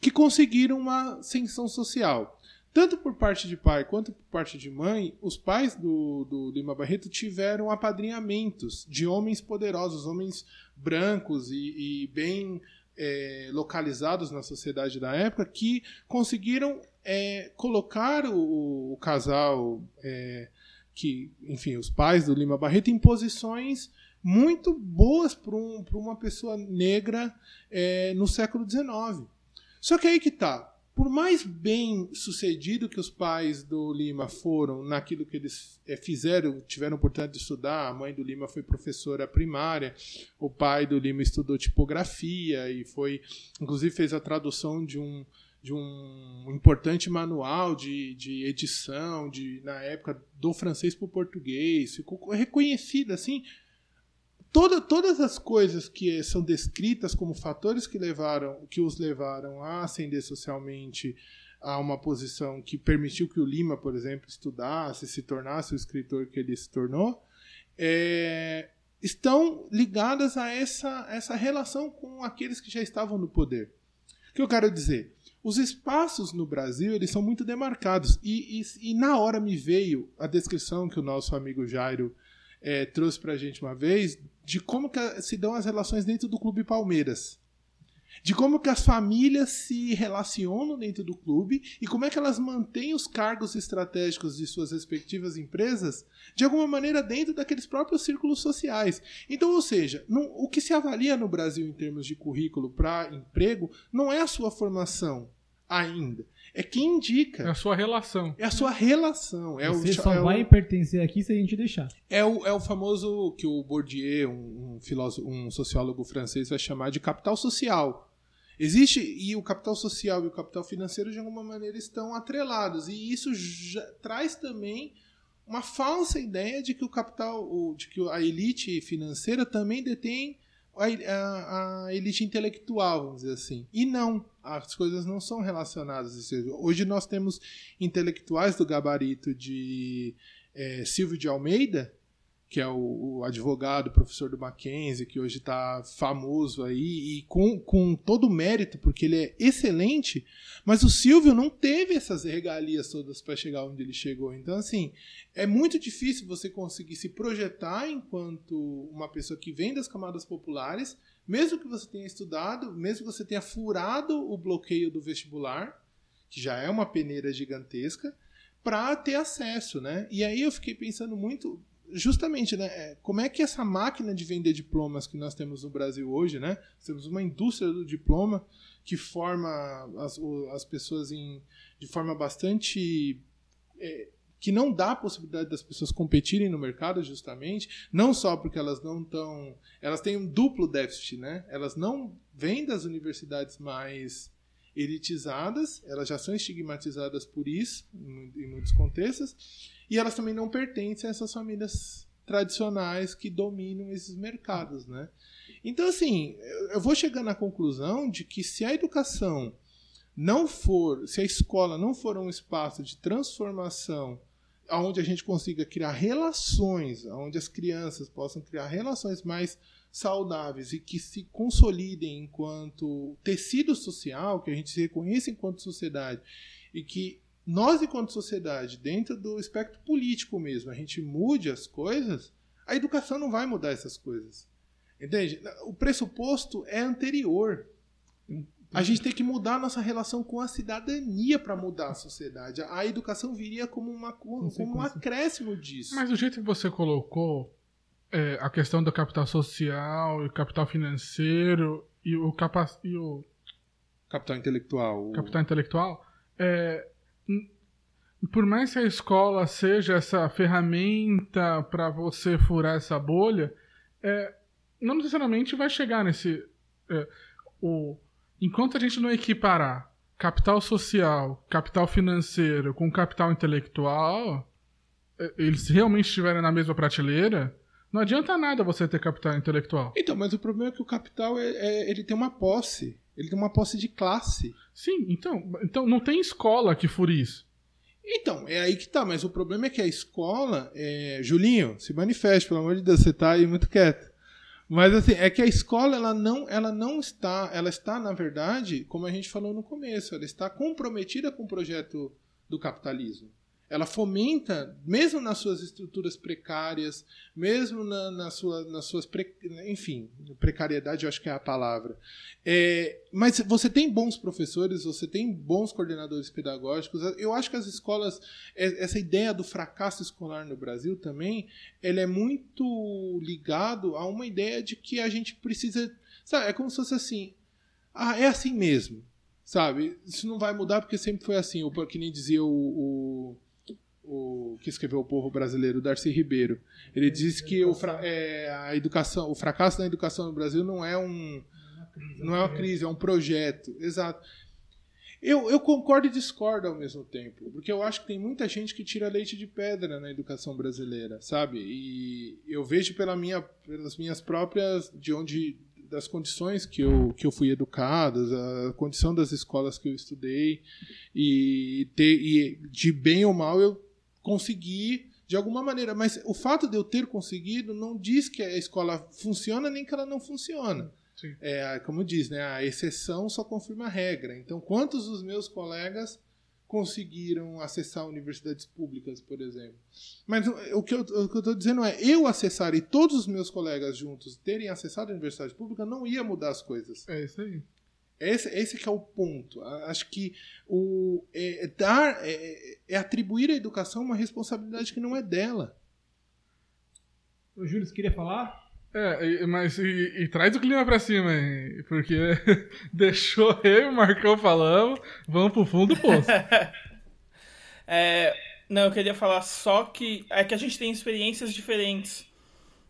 que conseguiram uma ascensão social. Tanto por parte de pai quanto por parte de mãe, os pais do, do Lima Barreto tiveram apadrinhamentos de homens poderosos, homens brancos e, e bem é, localizados na sociedade da época, que conseguiram é, colocar o, o casal, é, que, enfim, os pais do Lima Barreto em posições muito boas para um, uma pessoa negra é, no século XIX. Só que aí que tá. Por mais bem sucedido que os pais do Lima foram naquilo que eles é, fizeram, tiveram oportunidade de estudar, a mãe do Lima foi professora primária, o pai do Lima estudou tipografia e foi, inclusive, fez a tradução de um, de um importante manual de, de edição de na época do francês para o português ficou reconhecida assim toda, todas as coisas que são descritas como fatores que levaram que os levaram a ascender socialmente a uma posição que permitiu que o Lima por exemplo estudasse se tornasse o escritor que ele se tornou é, estão ligadas a essa, essa relação com aqueles que já estavam no poder. O que eu quero dizer? Os espaços no Brasil eles são muito demarcados. E, e, e na hora me veio a descrição que o nosso amigo Jairo é, trouxe para a gente uma vez de como se dão as relações dentro do Clube Palmeiras. De como que as famílias se relacionam dentro do clube e como é que elas mantêm os cargos estratégicos de suas respectivas empresas de alguma maneira dentro daqueles próprios círculos sociais. Então, ou seja, não, o que se avalia no Brasil em termos de currículo para emprego não é a sua formação ainda. É quem indica. É a sua relação. É a sua relação. É Você o, só é vai o, pertencer aqui se a gente deixar. é o, é o famoso que o Bourdieu, um, um filósofo, um sociólogo francês, vai chamar de capital social. Existe, e o capital social e o capital financeiro, de alguma maneira, estão atrelados. E isso já, traz também uma falsa ideia de que o capital, o- de que a elite financeira também detém a, a- a elite intelectual, vamos dizer assim. E não, as coisas não são relacionadas. Seja, Hoje nós temos intelectuais do gabarito de eh, Silvio de Almeida, que é o, o advogado, professor do Mackenzie, que hoje está famoso aí e com, com todo o mérito, porque ele é excelente, mas o Silvio não teve essas regalias todas para chegar onde ele chegou. Então, assim, é muito difícil você conseguir se projetar enquanto uma pessoa que vem das camadas populares, mesmo que você tenha estudado, mesmo que você tenha furado o bloqueio do vestibular, que já é uma peneira gigantesca, para ter acesso, né? E aí eu fiquei pensando muito, justamente, né? é, Como é que essa máquina de vender diplomas que nós temos no Brasil hoje, né? Temos uma indústria do diploma que forma as, as pessoas em, de forma bastante é, que não dá a possibilidade das pessoas competirem no mercado justamente, não só porque elas não estão, elas têm um duplo déficit, né? Elas não vêm das universidades mais elitizadas, elas já são estigmatizadas por isso em muitos contextos, e elas também não pertencem a essas famílias tradicionais que dominam esses mercados, né? Então assim, eu- vou chegando à conclusão de que se a educação não for, se a escola não for um espaço de transformação onde a gente consiga criar relações, onde as crianças possam criar relações mais saudáveis e que se consolidem enquanto tecido social, que a gente se reconheça enquanto sociedade e que nós, enquanto sociedade, dentro do espectro político mesmo, a gente mude as coisas, a educação não vai mudar essas coisas. Entende? O pressuposto é anterior. A gente tem que mudar a nossa relação com a cidadania para mudar a sociedade. A educação viria como, uma, como um acréscimo disso. Mas do jeito que você colocou, é, a questão do capital social e o capital financeiro e o, capa e o Capital intelectual. o- capital intelectual, é, por mais que a escola seja essa ferramenta para você furar essa bolha, é, não necessariamente vai chegar nesse. é, o, enquanto a gente não equiparar capital social, capital financeiro com capital intelectual, é, eles realmente estiverem na mesma prateleira, não adianta nada você ter capital intelectual. Então, mas o problema é que o capital é, é- ele tem uma posse. Ele tem uma posse de classe. Sim, então, então não tem escola que fure isso. Então, é aí que tá, mas o problema é que a escola. É... Julinho, se manifeste, pelo amor de Deus, você tá aí muito quieto. Mas assim, é que a escola ela não, ela não está, ela está, na verdade, como a gente falou no começo, ela está comprometida com o projeto do capitalismo. Ela fomenta, mesmo nas suas estruturas precárias, mesmo na, na sua, nas suas. Pre, enfim, precariedade eu acho que é a palavra. É, mas você tem bons professores, você tem bons coordenadores pedagógicos. Eu acho que as escolas. é- Essa ideia do fracasso escolar no Brasil também ela é muito ligado a uma ideia de que a gente precisa. Sabe, é como se fosse assim. Ah, é assim mesmo. Sabe? Isso não vai mudar porque sempre foi assim. O, que nem dizia o, o, o que escreveu o povo brasileiro, Darcy Ribeiro. Ele diz que o, fra- é, a educação, o fracasso da educação no Brasil não é um não é uma crise, é um projeto. Exato. Eu, eu concordo e discordo ao mesmo tempo, porque eu acho que tem muita gente que tira leite de pedra na educação brasileira, sabe? E eu vejo pela minha, pelas minhas próprias, de onde, das condições que eu, que eu fui educado, a condição das escolas que eu estudei, e, ter, e de bem ou mal eu consegui de alguma maneira. Mas o fato de eu ter conseguido não diz que a escola funciona nem que ela não funciona. Sim. É, como diz, né, a exceção só confirma a regra. Então, quantos dos meus colegas conseguiram acessar universidades públicas, por exemplo? Mas o o que eu estou dizendo é, eu acessar e todos os meus colegas juntos terem acessado a universidade pública não ia mudar as coisas. É isso aí. Esse, esse que é o ponto. Acho que o, é, é dar, é, é atribuir à educação uma responsabilidade que não é dela. O Júlio, você queria falar? É, mas e, e traz o clima pra cima, hein? Porque <laughs> deixou eu e o Marcão falando, vamos pro fundo do poço. <laughs> É, não, eu queria falar só que é que a gente tem experiências diferentes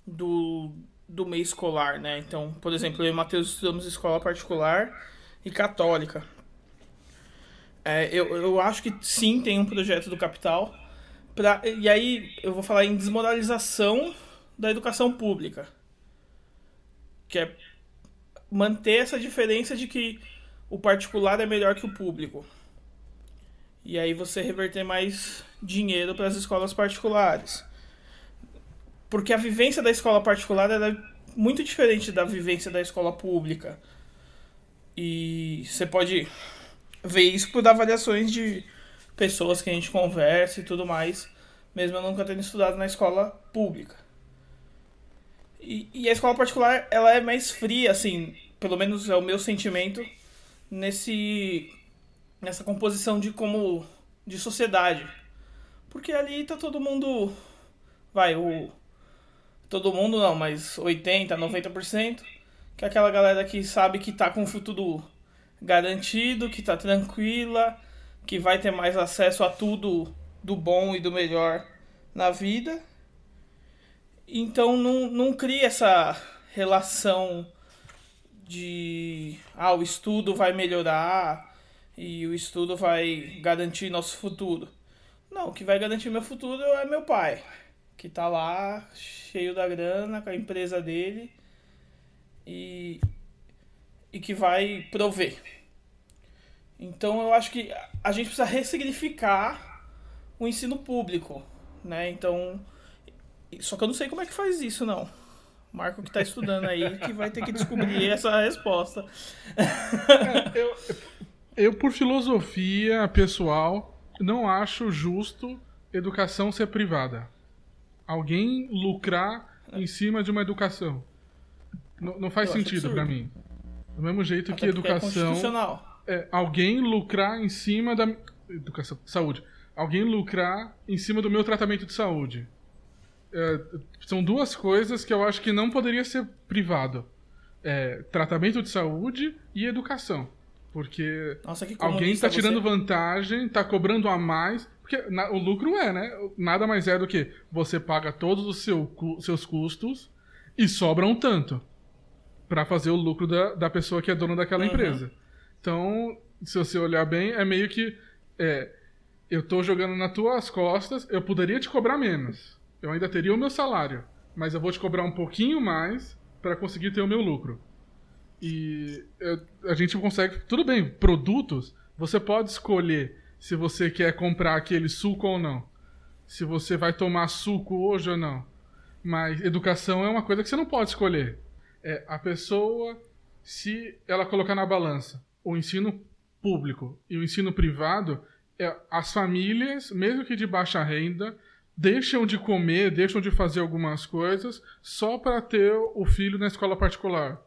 do, do meio escolar, né? Então, por exemplo, eu e o Matheus estudamos escola particular e católica. É, eu, eu acho que sim, tem um projeto do capital. Pra, e aí eu vou falar em desmoralização da educação pública. Que é manter essa diferença de que o particular é melhor que o público. E aí você reverter mais dinheiro para as escolas particulares. Porque a vivência da escola particular ela é muito diferente da vivência da escola pública. E você pode ver isso por avaliações de pessoas que a gente conversa e tudo mais, mesmo eu nunca tendo estudado na escola pública. E, e a escola particular, ela é mais fria, assim, pelo menos é o meu sentimento, nesse nessa composição de como de sociedade. Porque ali tá todo mundo vai o todo mundo não, mas 80, 90%, que é aquela galera que sabe que tá com o futuro garantido, que tá tranquila, que vai ter mais acesso a tudo do bom e do melhor na vida. Então não, não cria essa relação de ah, o estudo vai melhorar e o estudo vai garantir nosso futuro. Não, o que vai garantir meu futuro é meu pai, que tá lá cheio da grana com a empresa dele e, e que vai prover. Então eu acho que a gente precisa ressignificar o ensino público, né? Então, só que eu não sei como é que faz isso, não. Marco que tá estudando aí <laughs> que vai ter que descobrir essa resposta. eu, eu, por filosofia pessoal, não acho justo educação ser privada. Alguém lucrar em cima de uma educação. Não, não faz Eu sentido pra mim. Do mesmo jeito Até que é educação. constitucional. é, alguém lucrar em cima da. Educação. Saúde. Alguém lucrar em cima do meu tratamento de saúde. É, são duas coisas que eu acho que não poderia ser privado. É, tratamento de saúde e educação. Porque Nossa, alguém está tirando você. vantagem, está cobrando a mais. Porque na- o lucro é, né? Nada mais é do que você paga todos os seu seus custos e sobra um tanto para fazer o lucro da, da pessoa que é dona daquela Uhum. empresa. Então, se você olhar bem, é meio que é, eu tô jogando nas tuas costas, eu poderia te cobrar menos. Eu ainda teria o meu salário, mas eu vou te cobrar um pouquinho mais para conseguir ter o meu lucro. E eu- a gente consegue. Tudo bem, produtos, você pode escolher se você quer comprar aquele suco ou não. Se você vai tomar suco hoje ou não. Mas educação é uma coisa que você não pode escolher. É a pessoa, se ela colocar na balança o ensino público e o ensino privado, é, as famílias, mesmo que de baixa renda, deixam de comer, deixam de fazer algumas coisas só para ter o filho na escola particular.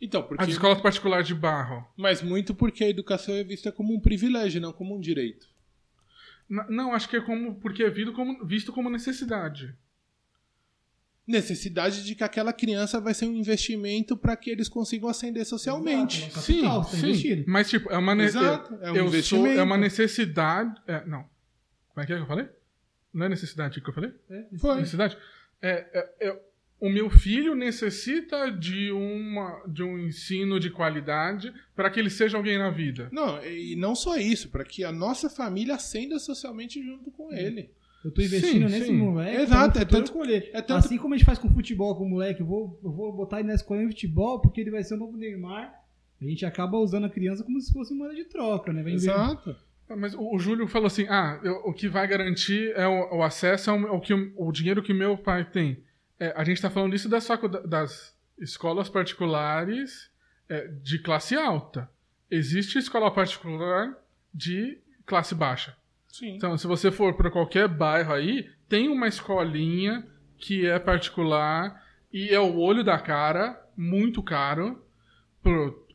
Então, porque. As escolas particulares de barro. Mas muito porque a educação é vista como um privilégio, não como um direito. Não, acho que é como porque é visto como, visto como necessidade. Necessidade de que aquela criança vai ser um investimento para que eles consigam ascender socialmente. Exato. Sim, Capital, tá sim. investindo. Mas tipo, é uma ne- Exato, eu- é um sou, é uma necessidade, é, não. Como é que é que eu falei? Não é necessidade que eu falei? Foi. Necessidade. É, é- é- o meu filho necessita de uma de um ensino de qualidade para que ele seja alguém na vida. Não, e não só isso, para que a nossa família ascenda socialmente junto com ele. Eu tô investindo Sim, nesse sim. moleque. Exato, é tanto- colher. é tanto- Assim como a gente faz com futebol com o moleque, eu vou, eu vou botar ele na escola de futebol porque ele vai ser o novo Neymar. A gente acaba usando a criança como se fosse moeda de troca, né? Exato. Ah, Mas o, o Júlio falou assim: ah, eu- o que vai garantir é o, o acesso ao, ao que, o- dinheiro que meu pai tem. É, a gente está falando isso das, das escolas particulares é, de classe alta. Existe escola particular de classe baixa. Sim. Então, se você for para qualquer bairro aí, tem uma escolinha que é particular e é o olho da cara, muito caro, pro,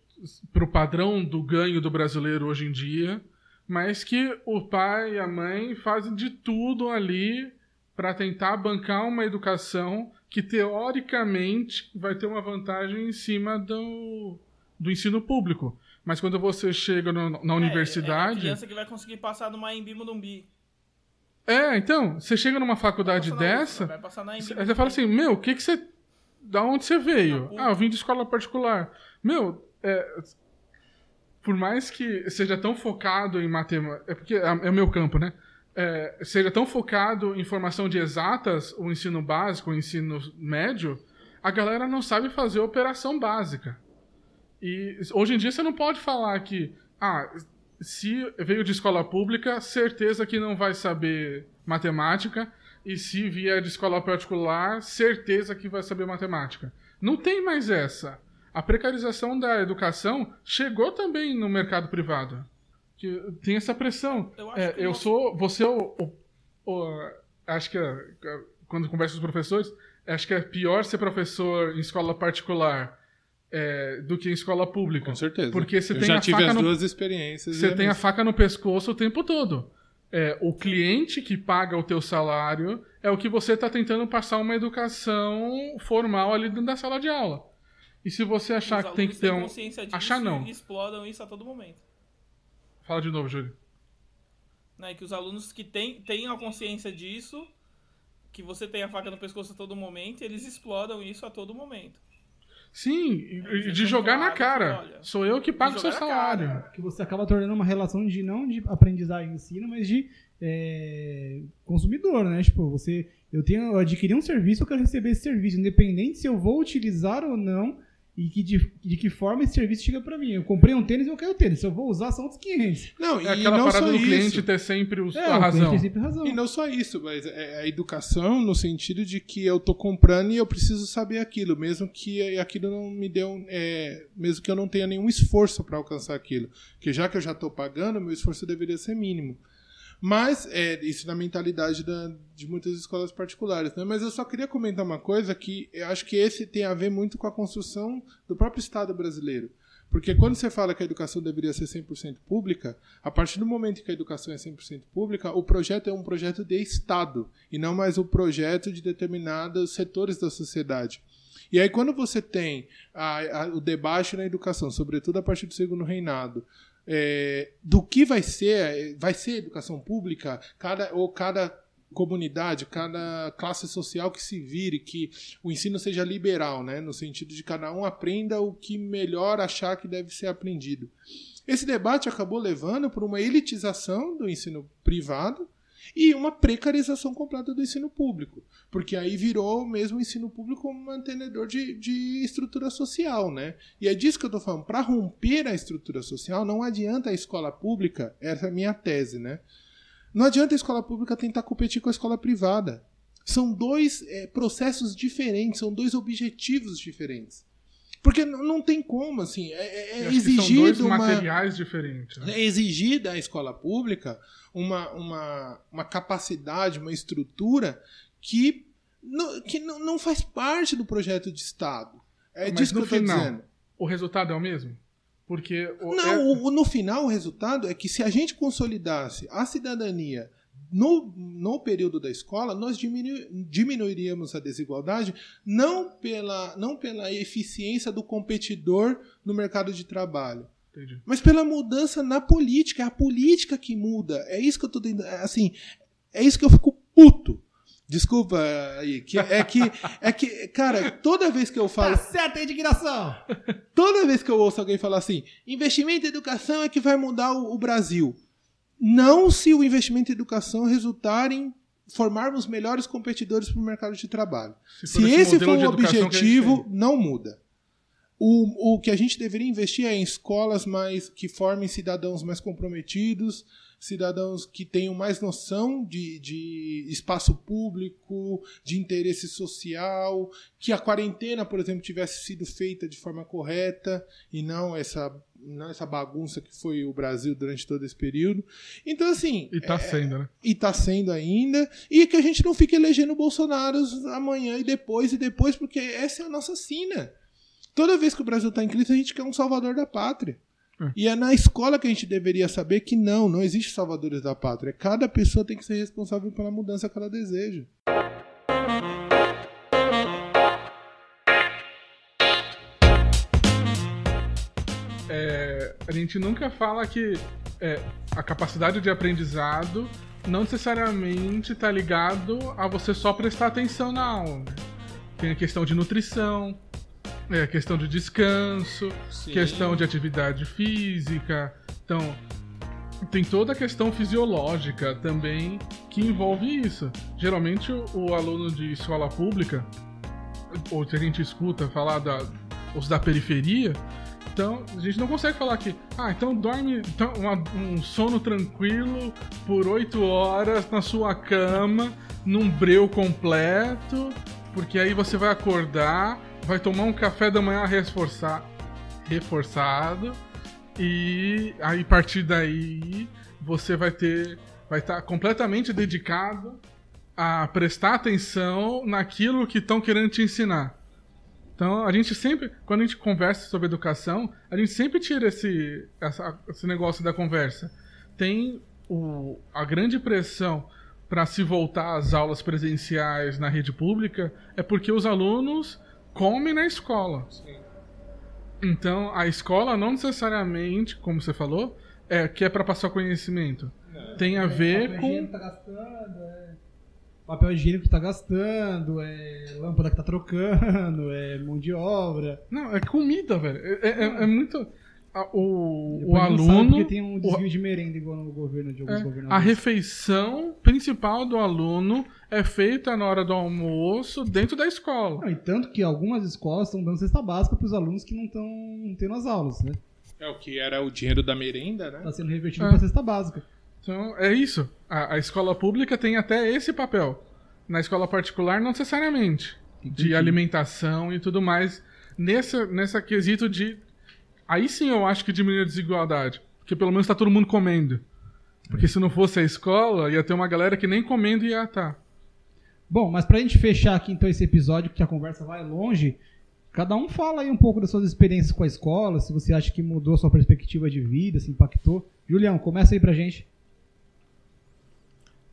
pro padrão do ganho do brasileiro hoje em dia, mas que o pai e a mãe fazem de tudo ali para tentar bancar uma educação que teoricamente vai ter uma vantagem em cima do, do ensino público. Mas quando você chega no- na É, É universidade. criança que vai conseguir passar numa Embi Morumbi. É, então, você chega numa faculdade dessa, Embi Aí você fala assim, meu, o que que você. Da onde você veio? Ah, eu vim de escola particular. Meu, é, por mais que seja tão focado em matemática. É porque é, é o meu campo, né? É, seja tão focado em formação de exatas, o ensino básico, o ensino médio, a galera não sabe fazer operação básica. E hoje em dia você não pode falar que, ah, se veio de escola pública, certeza que não vai saber matemática, e se vier de escola particular, certeza que vai saber matemática. Não tem mais essa. A precarização da educação chegou também no mercado privado. Que tem essa pressão. Eu É, eu não- sou. Você é o. o- o- acho que é, quando converso com os professores, acho que é pior ser professor em escola particular é, do que em escola pública. Com certeza. Porque você Eu tem já a tive faca as no duas experiências. você é tem a faca no pescoço o tempo todo. É, o cliente que paga o teu salário é o que você está tentando passar uma educação formal ali dentro da sala de aula. E se você achar que tem que ter um. consciência disso Achar não. e explodam isso a todo momento. Fala de novo, Júlio. Né? Que os alunos que têm, têm a consciência disso, que você tem a faca no pescoço a todo momento, eles explodam isso a todo momento. Sim, Deixa de jogar na cara. olha, Sou eu que pago seu salário. cara. Que você acaba tornando uma relação de não de aprendizagem e ensino, mas de é, consumidor, né? Tipo, você. Eu tenho eu adquiri um serviço, eu quero receber esse serviço, independente se eu vou utilizar ou não. E que de, de que forma esse serviço chega pra mim. Eu comprei um tênis, eu quero o tênis. Se eu vou usar, são outros 500. Não, É e aquela não parada só do isso. cliente ter sempre os- É, a o razão. razão. E não só isso, mas é a educação no sentido de que eu tô comprando e eu preciso saber aquilo, mesmo que aquilo não me dê um, é, mesmo que eu não tenha nenhum esforço para alcançar aquilo, que já que eu já tô pagando, meu esforço deveria ser mínimo. Mas é isso na mentalidade da- de muitas escolas particulares, né? Mas eu só queria comentar uma coisa que eu acho que esse tem a ver muito com a construção do próprio Estado brasileiro. Porque quando você fala que a educação deveria ser 100% pública, a partir do momento que a educação é 100% pública, o projeto é um projeto de Estado e não mais o projeto de determinados setores da sociedade. E aí, quando você tem a- a- o debate na educação, sobretudo a partir do segundo reinado, é, do que vai ser, vai ser educação pública, cada, ou cada comunidade, cada classe social que se vire, que o ensino seja liberal, né? no sentido de cada um aprenda o que melhor achar que deve ser aprendido. Esse debate acabou levando por uma elitização do ensino privado e uma precarização completa do ensino público, porque aí virou mesmo o ensino público como mantenedor de, de estrutura social, né? E é disso que eu estou falando. Para romper a estrutura social, não adianta a escola pública, essa é a minha tese, né? Não adianta a escola pública tentar competir com a escola privada. São dois eh, processos diferentes, são dois objetivos diferentes. Porque não tem como, assim. É, é- é que são dois exigido uma. materiais diferentes. né? É exigir da escola pública uma, uma, uma capacidade, uma estrutura que, não, que não, não faz parte do projeto de Estado. É Mas disso que eu estou dizendo. O resultado é o mesmo? Porque o- Não, é- o- no final, o resultado é que se a gente consolidasse a cidadania no, no período da escola, nós diminu- diminuiríamos a desigualdade não pela, não pela eficiência do competidor no mercado de trabalho, Entendi. mas pela mudança na política. É a política que muda. É isso que eu tô é Assim, é isso que eu fico puto. Desculpa aí. Que, é que, é que, cara, toda vez que eu falo. Tá certa a indignação! Toda vez que eu ouço alguém falar assim, investimento em educação é que vai mudar o, o Brasil. Não se o investimento em educação resultar em formarmos melhores competidores para o mercado de trabalho. Se Se, esse esse for o objetivo, não muda. O, o que a gente deveria investir é em escolas mais que formem cidadãos mais comprometidos, cidadãos que tenham mais noção de, de espaço público, de interesse social, que a quarentena, por exemplo, tivesse sido feita de forma correta e não essa, não essa bagunça que foi o Brasil durante todo esse período. Então, assim. E tá sendo, né? E tá sendo ainda. E que a gente não fique elegendo Bolsonaros amanhã e depois e depois, porque essa é a nossa sina. Toda vez que o Brasil está em crise, a gente quer um salvador da pátria. É. E é na escola que a gente deveria saber que não, não existe salvadores da pátria. Cada pessoa tem que ser responsável pela mudança que ela deseja. É, a gente nunca fala que é, a capacidade de aprendizado não necessariamente está ligado a você só prestar atenção na aula. né? Tem a questão de nutrição, é, a questão de descanso, questão de atividade física. Então, tem toda a questão fisiológica também que envolve isso. Geralmente, o, o aluno de escola pública, ou que a gente escuta falar da, os da periferia, então a gente não consegue falar que, ah, então dorme então, uma- um sono tranquilo por 8 horas na sua cama, num breu completo, porque aí você vai acordar, vai tomar um café da manhã reforçar, reforçado, e aí a partir daí você vai ter. Vai estar completamente dedicado a prestar atenção naquilo que estão querendo te ensinar. Então, a gente sempre, quando a gente conversa sobre educação, a gente sempre tira esse, essa- esse negócio da conversa. Tem o, a grande pressão para se voltar às aulas presenciais na rede pública é porque os alunos comem na escola. Então, a escola não necessariamente, como você falou, é que é para passar conhecimento. Tem a ver papel com tá gastando, é... Papel higiênico que tá gastando, é lâmpada que tá trocando, é mão de obra. Não, é comida, velho. É, é- é muito. a- o, o Depois não sabe aluno. Porque tem um desvio de merenda igual no governo de alguns é, a governadores. refeição principal do aluno é feita na hora do almoço dentro da escola. Não, e tanto que algumas escolas estão dando cesta básica para os alunos que não estão tendo as aulas, né? É o que era o dinheiro da merenda, né? Tá sendo revertido É. para cesta básica. Então, é isso. A, a escola pública tem até esse papel. Na escola particular, não necessariamente. De Entendi. alimentação e tudo mais. Nessa, nessa quesito de. Aí sim eu acho que diminui a desigualdade. Porque pelo menos tá todo mundo comendo. Porque se não fosse a escola, ia ter uma galera que nem comendo ia estar. Bom, mas pra gente fechar aqui então esse episódio, que a conversa vai longe, cada um fala aí um pouco das suas experiências com a escola, se você acha que mudou a sua perspectiva de vida, se impactou. Julião, começa aí pra gente.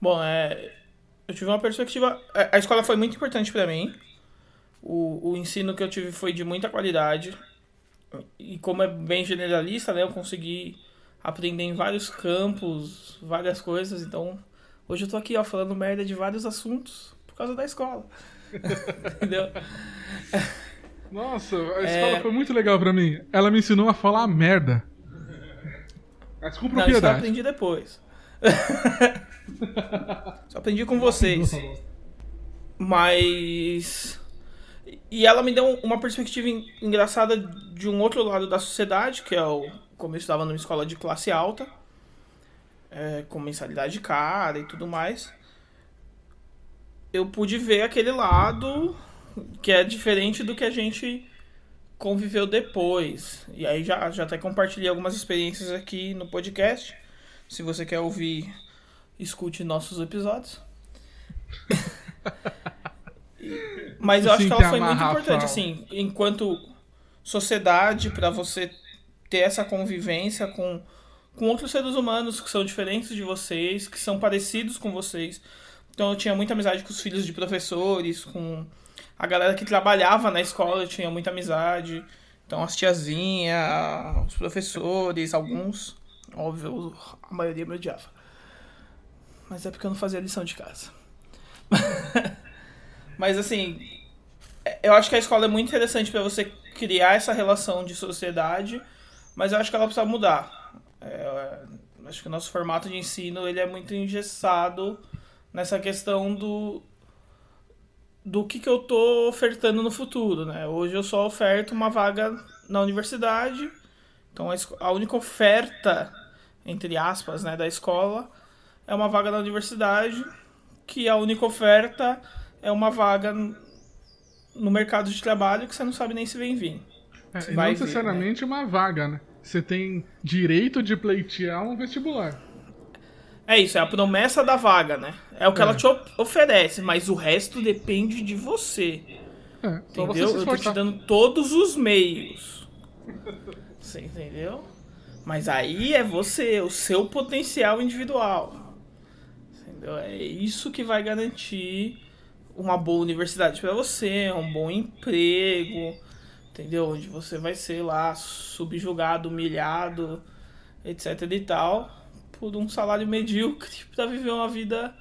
Bom, é, eu tive uma perspectiva. A a escola foi muito importante para mim. O, o ensino que eu tive foi de muita qualidade. E como é bem generalista, né, eu consegui aprender em vários campos, várias coisas. Então, hoje eu tô aqui, ó, falando merda de vários assuntos por causa da escola. <laughs> Entendeu? Nossa, a É. escola foi muito legal pra mim. Ela me ensinou a falar merda. <laughs> Mas com Não, isso eu propriedade. aprendi depois. Só aprendi com vocês. Mas. E ela me deu uma perspectiva en- engraçada de um outro lado da sociedade, que é o. Como eu estava numa escola de classe alta, é, com mensalidade cara e tudo mais. Eu pude ver aquele lado que é diferente do que a gente conviveu depois. E aí já, já até compartilhei algumas experiências aqui no podcast. Se você quer ouvir, escute nossos episódios. <laughs> Mas eu acho que ela foi muito importante, assim, enquanto sociedade, para você ter essa convivência com, com outros seres humanos que são diferentes de vocês, que são parecidos com vocês. Então eu tinha muita amizade com os filhos de professores, com a galera que trabalhava na escola, eu tinha muita amizade. Então as tiazinhas, os professores, alguns, óbvio, a maioria me odiava. Mas é porque eu não fazia lição de casa. <laughs> Mas assim, eu acho que a escola é muito interessante para você criar essa relação de sociedade, mas eu acho que ela precisa mudar. É, acho que o nosso formato de ensino ele é muito engessado nessa questão do do que, que eu tô ofertando no futuro, né? Hoje eu só oferto uma vaga na universidade, então a única oferta entre aspas, né, da escola é uma vaga na universidade, que a única oferta é uma vaga no mercado de trabalho que você não sabe nem se vem vir. É, Você e não ver, necessariamente uma vaga, né? Você tem direito de pleitear um vestibular. É isso, é a promessa da vaga, né? É o que É. ela te oferece, mas o resto depende de você. É, você Entendeu? se Eu tô te dando todos os meios. Você entendeu? Mas aí é você, o seu potencial individual. Entendeu? É isso que vai garantir uma boa universidade para você, um bom emprego, entendeu? Onde você vai ser lá subjugado, humilhado, etc e tal, por um salário medíocre <laughs> para viver uma vida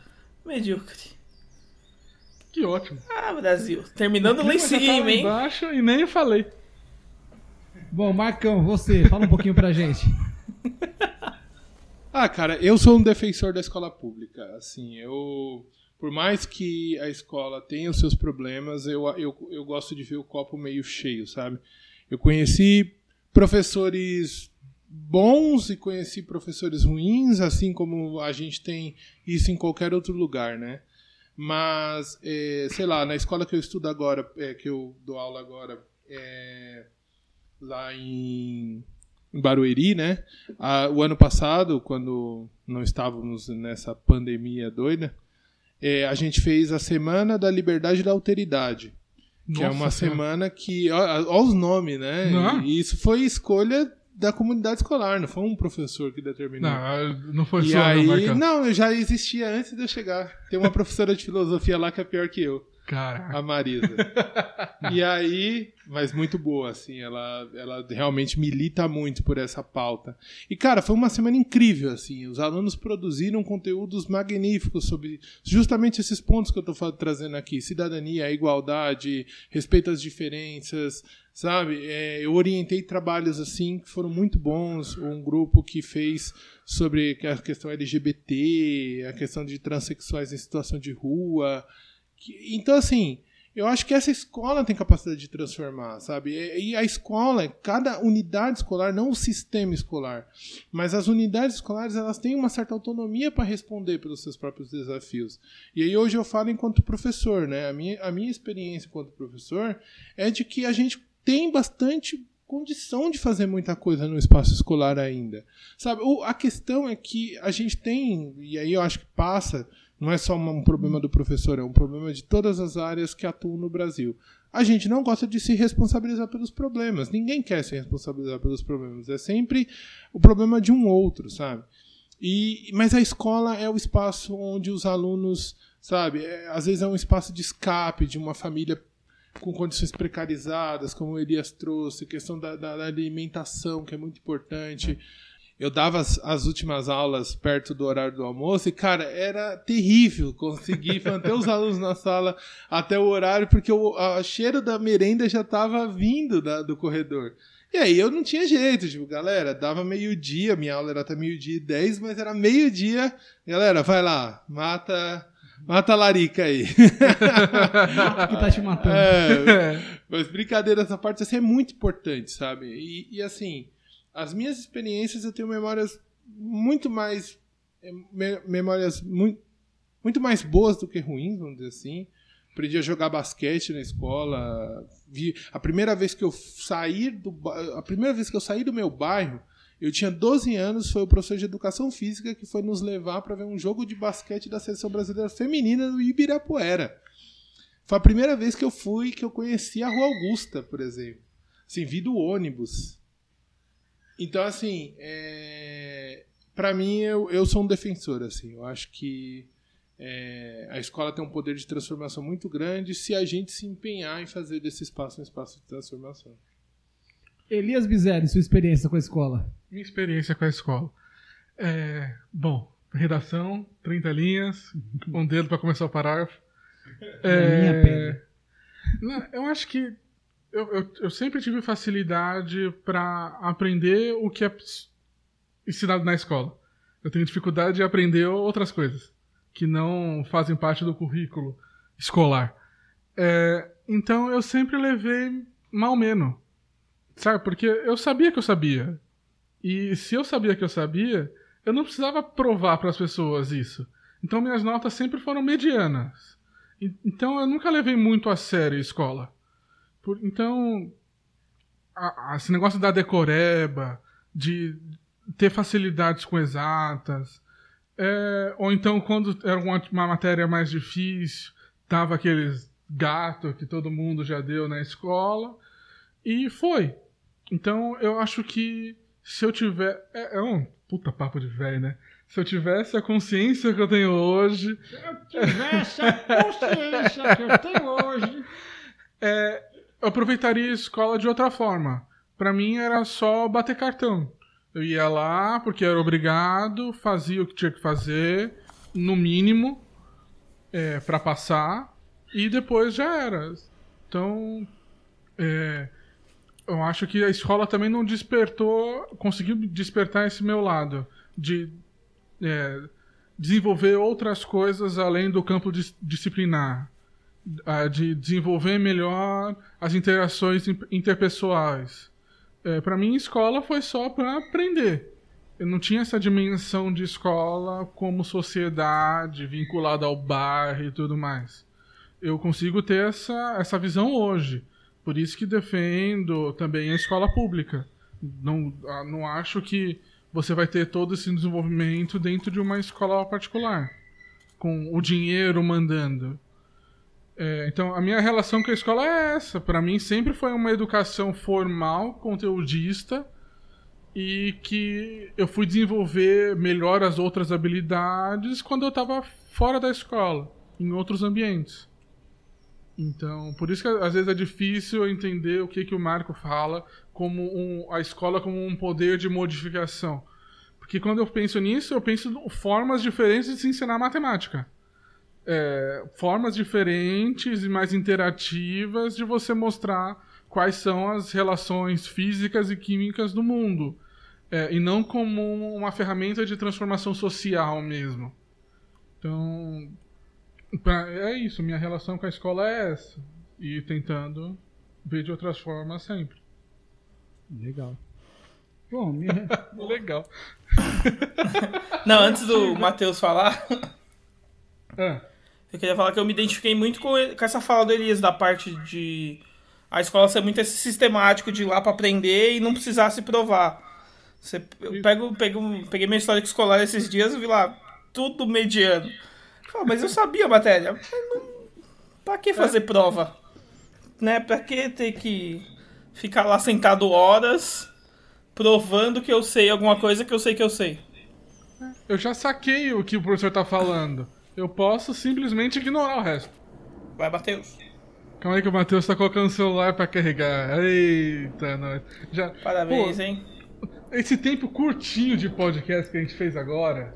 medíocre. Que ótimo. Ah, Brasil, terminando lá em cima, hein? embaixo e nem eu falei. Bom, Marcão, você, fala um pouquinho pra gente. <laughs> Ah, cara, eu sou um defensor da escola pública. Assim, eu. Por mais que a escola tenha os seus problemas, eu, eu, eu gosto de ver o copo meio cheio, sabe? Eu conheci professores bons e conheci professores ruins, assim como a gente tem isso em qualquer outro lugar, né? Mas, eh, sei lá, na escola que eu estudo agora, eh, que eu dou aula agora, eh, lá em, Barueri, né? Ah, o ano passado, quando não estávamos nessa pandemia doida, eh, a gente fez a Semana da Liberdade e da Alteridade. Que é Nossa uma Senhora. semana que. Olha os nomes, né? Não. E isso foi escolha da comunidade escolar, não foi um professor que determinou. Não, não foi E só aí, Marcão. não, já existia antes de eu chegar. Tem uma professora de filosofia lá que é pior que eu, Caraca. a Marisa. <laughs> e aí, mas muito boa, assim, ela, ela realmente milita muito por essa pauta. E, cara, foi uma semana incrível, assim, os alunos produziram conteúdos magníficos sobre justamente esses pontos que eu tô trazendo aqui, cidadania, igualdade, respeito às diferenças, sabe? É, eu orientei trabalhos, assim, que foram muito bons, um grupo que fez sobre a questão LGBT, a questão de transexuais em situação de rua, então, assim, eu acho que essa escola tem capacidade de transformar, sabe? E a escola, cada unidade escolar, não o sistema escolar, mas as unidades escolares, elas têm uma certa autonomia para responder pelos seus próprios desafios. E aí hoje eu falo enquanto professor, né? A minha, a minha experiência enquanto professor é de que a gente tem bastante condição de fazer muita coisa no espaço escolar ainda. Sabe, a questão é que a gente tem, e aí eu acho que passa, não é só um problema do professor, é um problema de todas as áreas que atuam no Brasil. A gente não gosta de se responsabilizar pelos problemas. Ninguém quer se responsabilizar pelos problemas. É sempre o problema de um outro, sabe? E, mas a escola é o espaço onde os alunos, sabe, é, às vezes é um espaço de escape de uma família com condições precarizadas, como o Elias trouxe, questão da, da- da alimentação, que é muito importante. Eu dava as, as últimas aulas perto do horário do almoço e, cara, era terrível conseguir <laughs> manter os alunos na sala até o horário, porque o a cheiro da merenda já estava vindo da- do corredor. E aí eu não tinha jeito, tipo, galera, dava meio-dia, minha aula era até meio-dia e dez, mas era meio-dia. Galera, vai lá, mata, mata a larica aí. <laughs> que tá te matando. É, mas brincadeira essa parte assim, é muito importante, sabe? E, e, assim, as minhas experiências eu tenho memórias muito mais me- memórias muito, muito mais boas do que ruins, vamos dizer assim. aprendi a jogar basquete na escola. Vi, a primeira vez que eu saí do a primeira vez que eu saí do meu bairro, eu tinha 12 anos, foi o professor de educação física que foi nos levar para ver um jogo de basquete da seleção brasileira feminina no Ibirapuera. Foi a primeira vez que eu fui, que eu conheci a Rua Augusta, por exemplo. Assim, vi do ônibus. Então, assim, é... para mim, eu, eu sou um defensor, assim. Eu acho que é, a escola tem um poder de transformação muito grande se a gente se empenhar em fazer desse espaço um espaço de transformação. Elias Bizelli, sua experiência com a escola. Minha experiência com a escola. É, bom, redação, 30 linhas, um dedo para começar o parágrafo. Na minha pele. não, eu acho que eu, eu, eu sempre tive facilidade para aprender o que é ensinado na escola. Eu tenho dificuldade de aprender outras coisas que não fazem parte do currículo escolar. É, então eu sempre levei mal menos. Sabe? Porque eu sabia que eu sabia. E se eu sabia que eu sabia, eu não precisava provar para as pessoas isso. Então minhas notas sempre foram medianas. E- Então eu nunca levei muito a sério a escola. Então, a- a- esse negócio da decoreba, de ter facilidades com exatas, é, ou então quando era uma, uma matéria mais difícil, tava aqueles gato que todo mundo já deu na escola, e foi. Então eu acho que se eu tiver. É, é um puta papo de velho, né? Se eu tivesse a consciência que eu tenho hoje, Tivesse a consciência que eu tenho hoje. <laughs> é, eu aproveitaria a escola de outra forma. Pra mim era só bater cartão. Eu ia lá porque era obrigado, fazia o que tinha que fazer, no mínimo, é, para passar, e depois já era. Então, é, eu acho que a escola também não despertou, conseguiu despertar esse meu lado de é, desenvolver outras coisas além do campo dis- disciplinar de desenvolver melhor as interações in- interpessoais. É, para mim, escola foi só para aprender. Eu não tinha essa dimensão de escola como sociedade vinculada ao bairro e tudo mais. Eu consigo ter essa, essa visão hoje. Por isso que defendo também a escola pública. Não, não acho que você vai ter todo esse desenvolvimento dentro de uma escola particular, com o dinheiro mandando. É, então, a minha relação com a escola é essa. Para mim, sempre foi uma educação formal, conteudista, e que eu fui desenvolver melhor as outras habilidades quando eu estava fora da escola, em outros ambientes. Então, por isso que às vezes é difícil entender o que, que o Marco fala como um, a escola como um poder de modificação. Porque quando eu penso nisso, eu penso formas diferentes de se ensinar matemática é, formas diferentes e mais interativas de você mostrar quais são as relações físicas e químicas do mundo. É, e não como uma ferramenta de transformação social mesmo. Então, pra- é isso. Minha relação com a escola é essa. E tentando ver de outras formas sempre. Legal. Bom, minha... <laughs> Legal. Não, antes do Matheus falar, Ah, eu queria falar que eu me identifiquei muito com, com essa fala do Elias, da parte de a escola ser muito sistemático de ir lá pra aprender e não precisar se provar. Você, eu pego, pego, peguei minha história escolar esses dias e vi lá, tudo mediano. Mas eu sabia a matéria. Não, pra que fazer prova? Né? Pra que ter que ficar lá sentado horas provando que eu sei alguma coisa que eu sei que eu sei? eu já saquei o que o professor tá falando. Eu posso simplesmente ignorar o resto. Vai, Matheus. Calma aí que o Matheus tá colocando o celular pra carregar. Eita, nós. Já... Parabéns, Pô, hein? Esse tempo curtinho de podcast que a gente fez agora.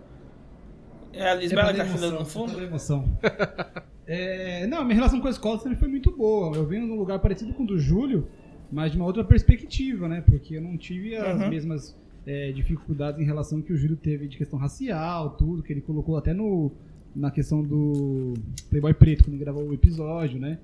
É a É Lisbela que tá chorando no emoção, fundo? dar emoção. <laughs> É, não, minha relação com a escola sempre foi muito boa. Eu venho num lugar parecido com o do Júlio, mas de uma outra perspectiva, né? Porque eu não tive as Uhum. mesmas é, dificuldades em relação que o Júlio teve de questão racial, tudo, que ele colocou até no, na questão do Playboy Preto, quando ele gravou o episódio, né?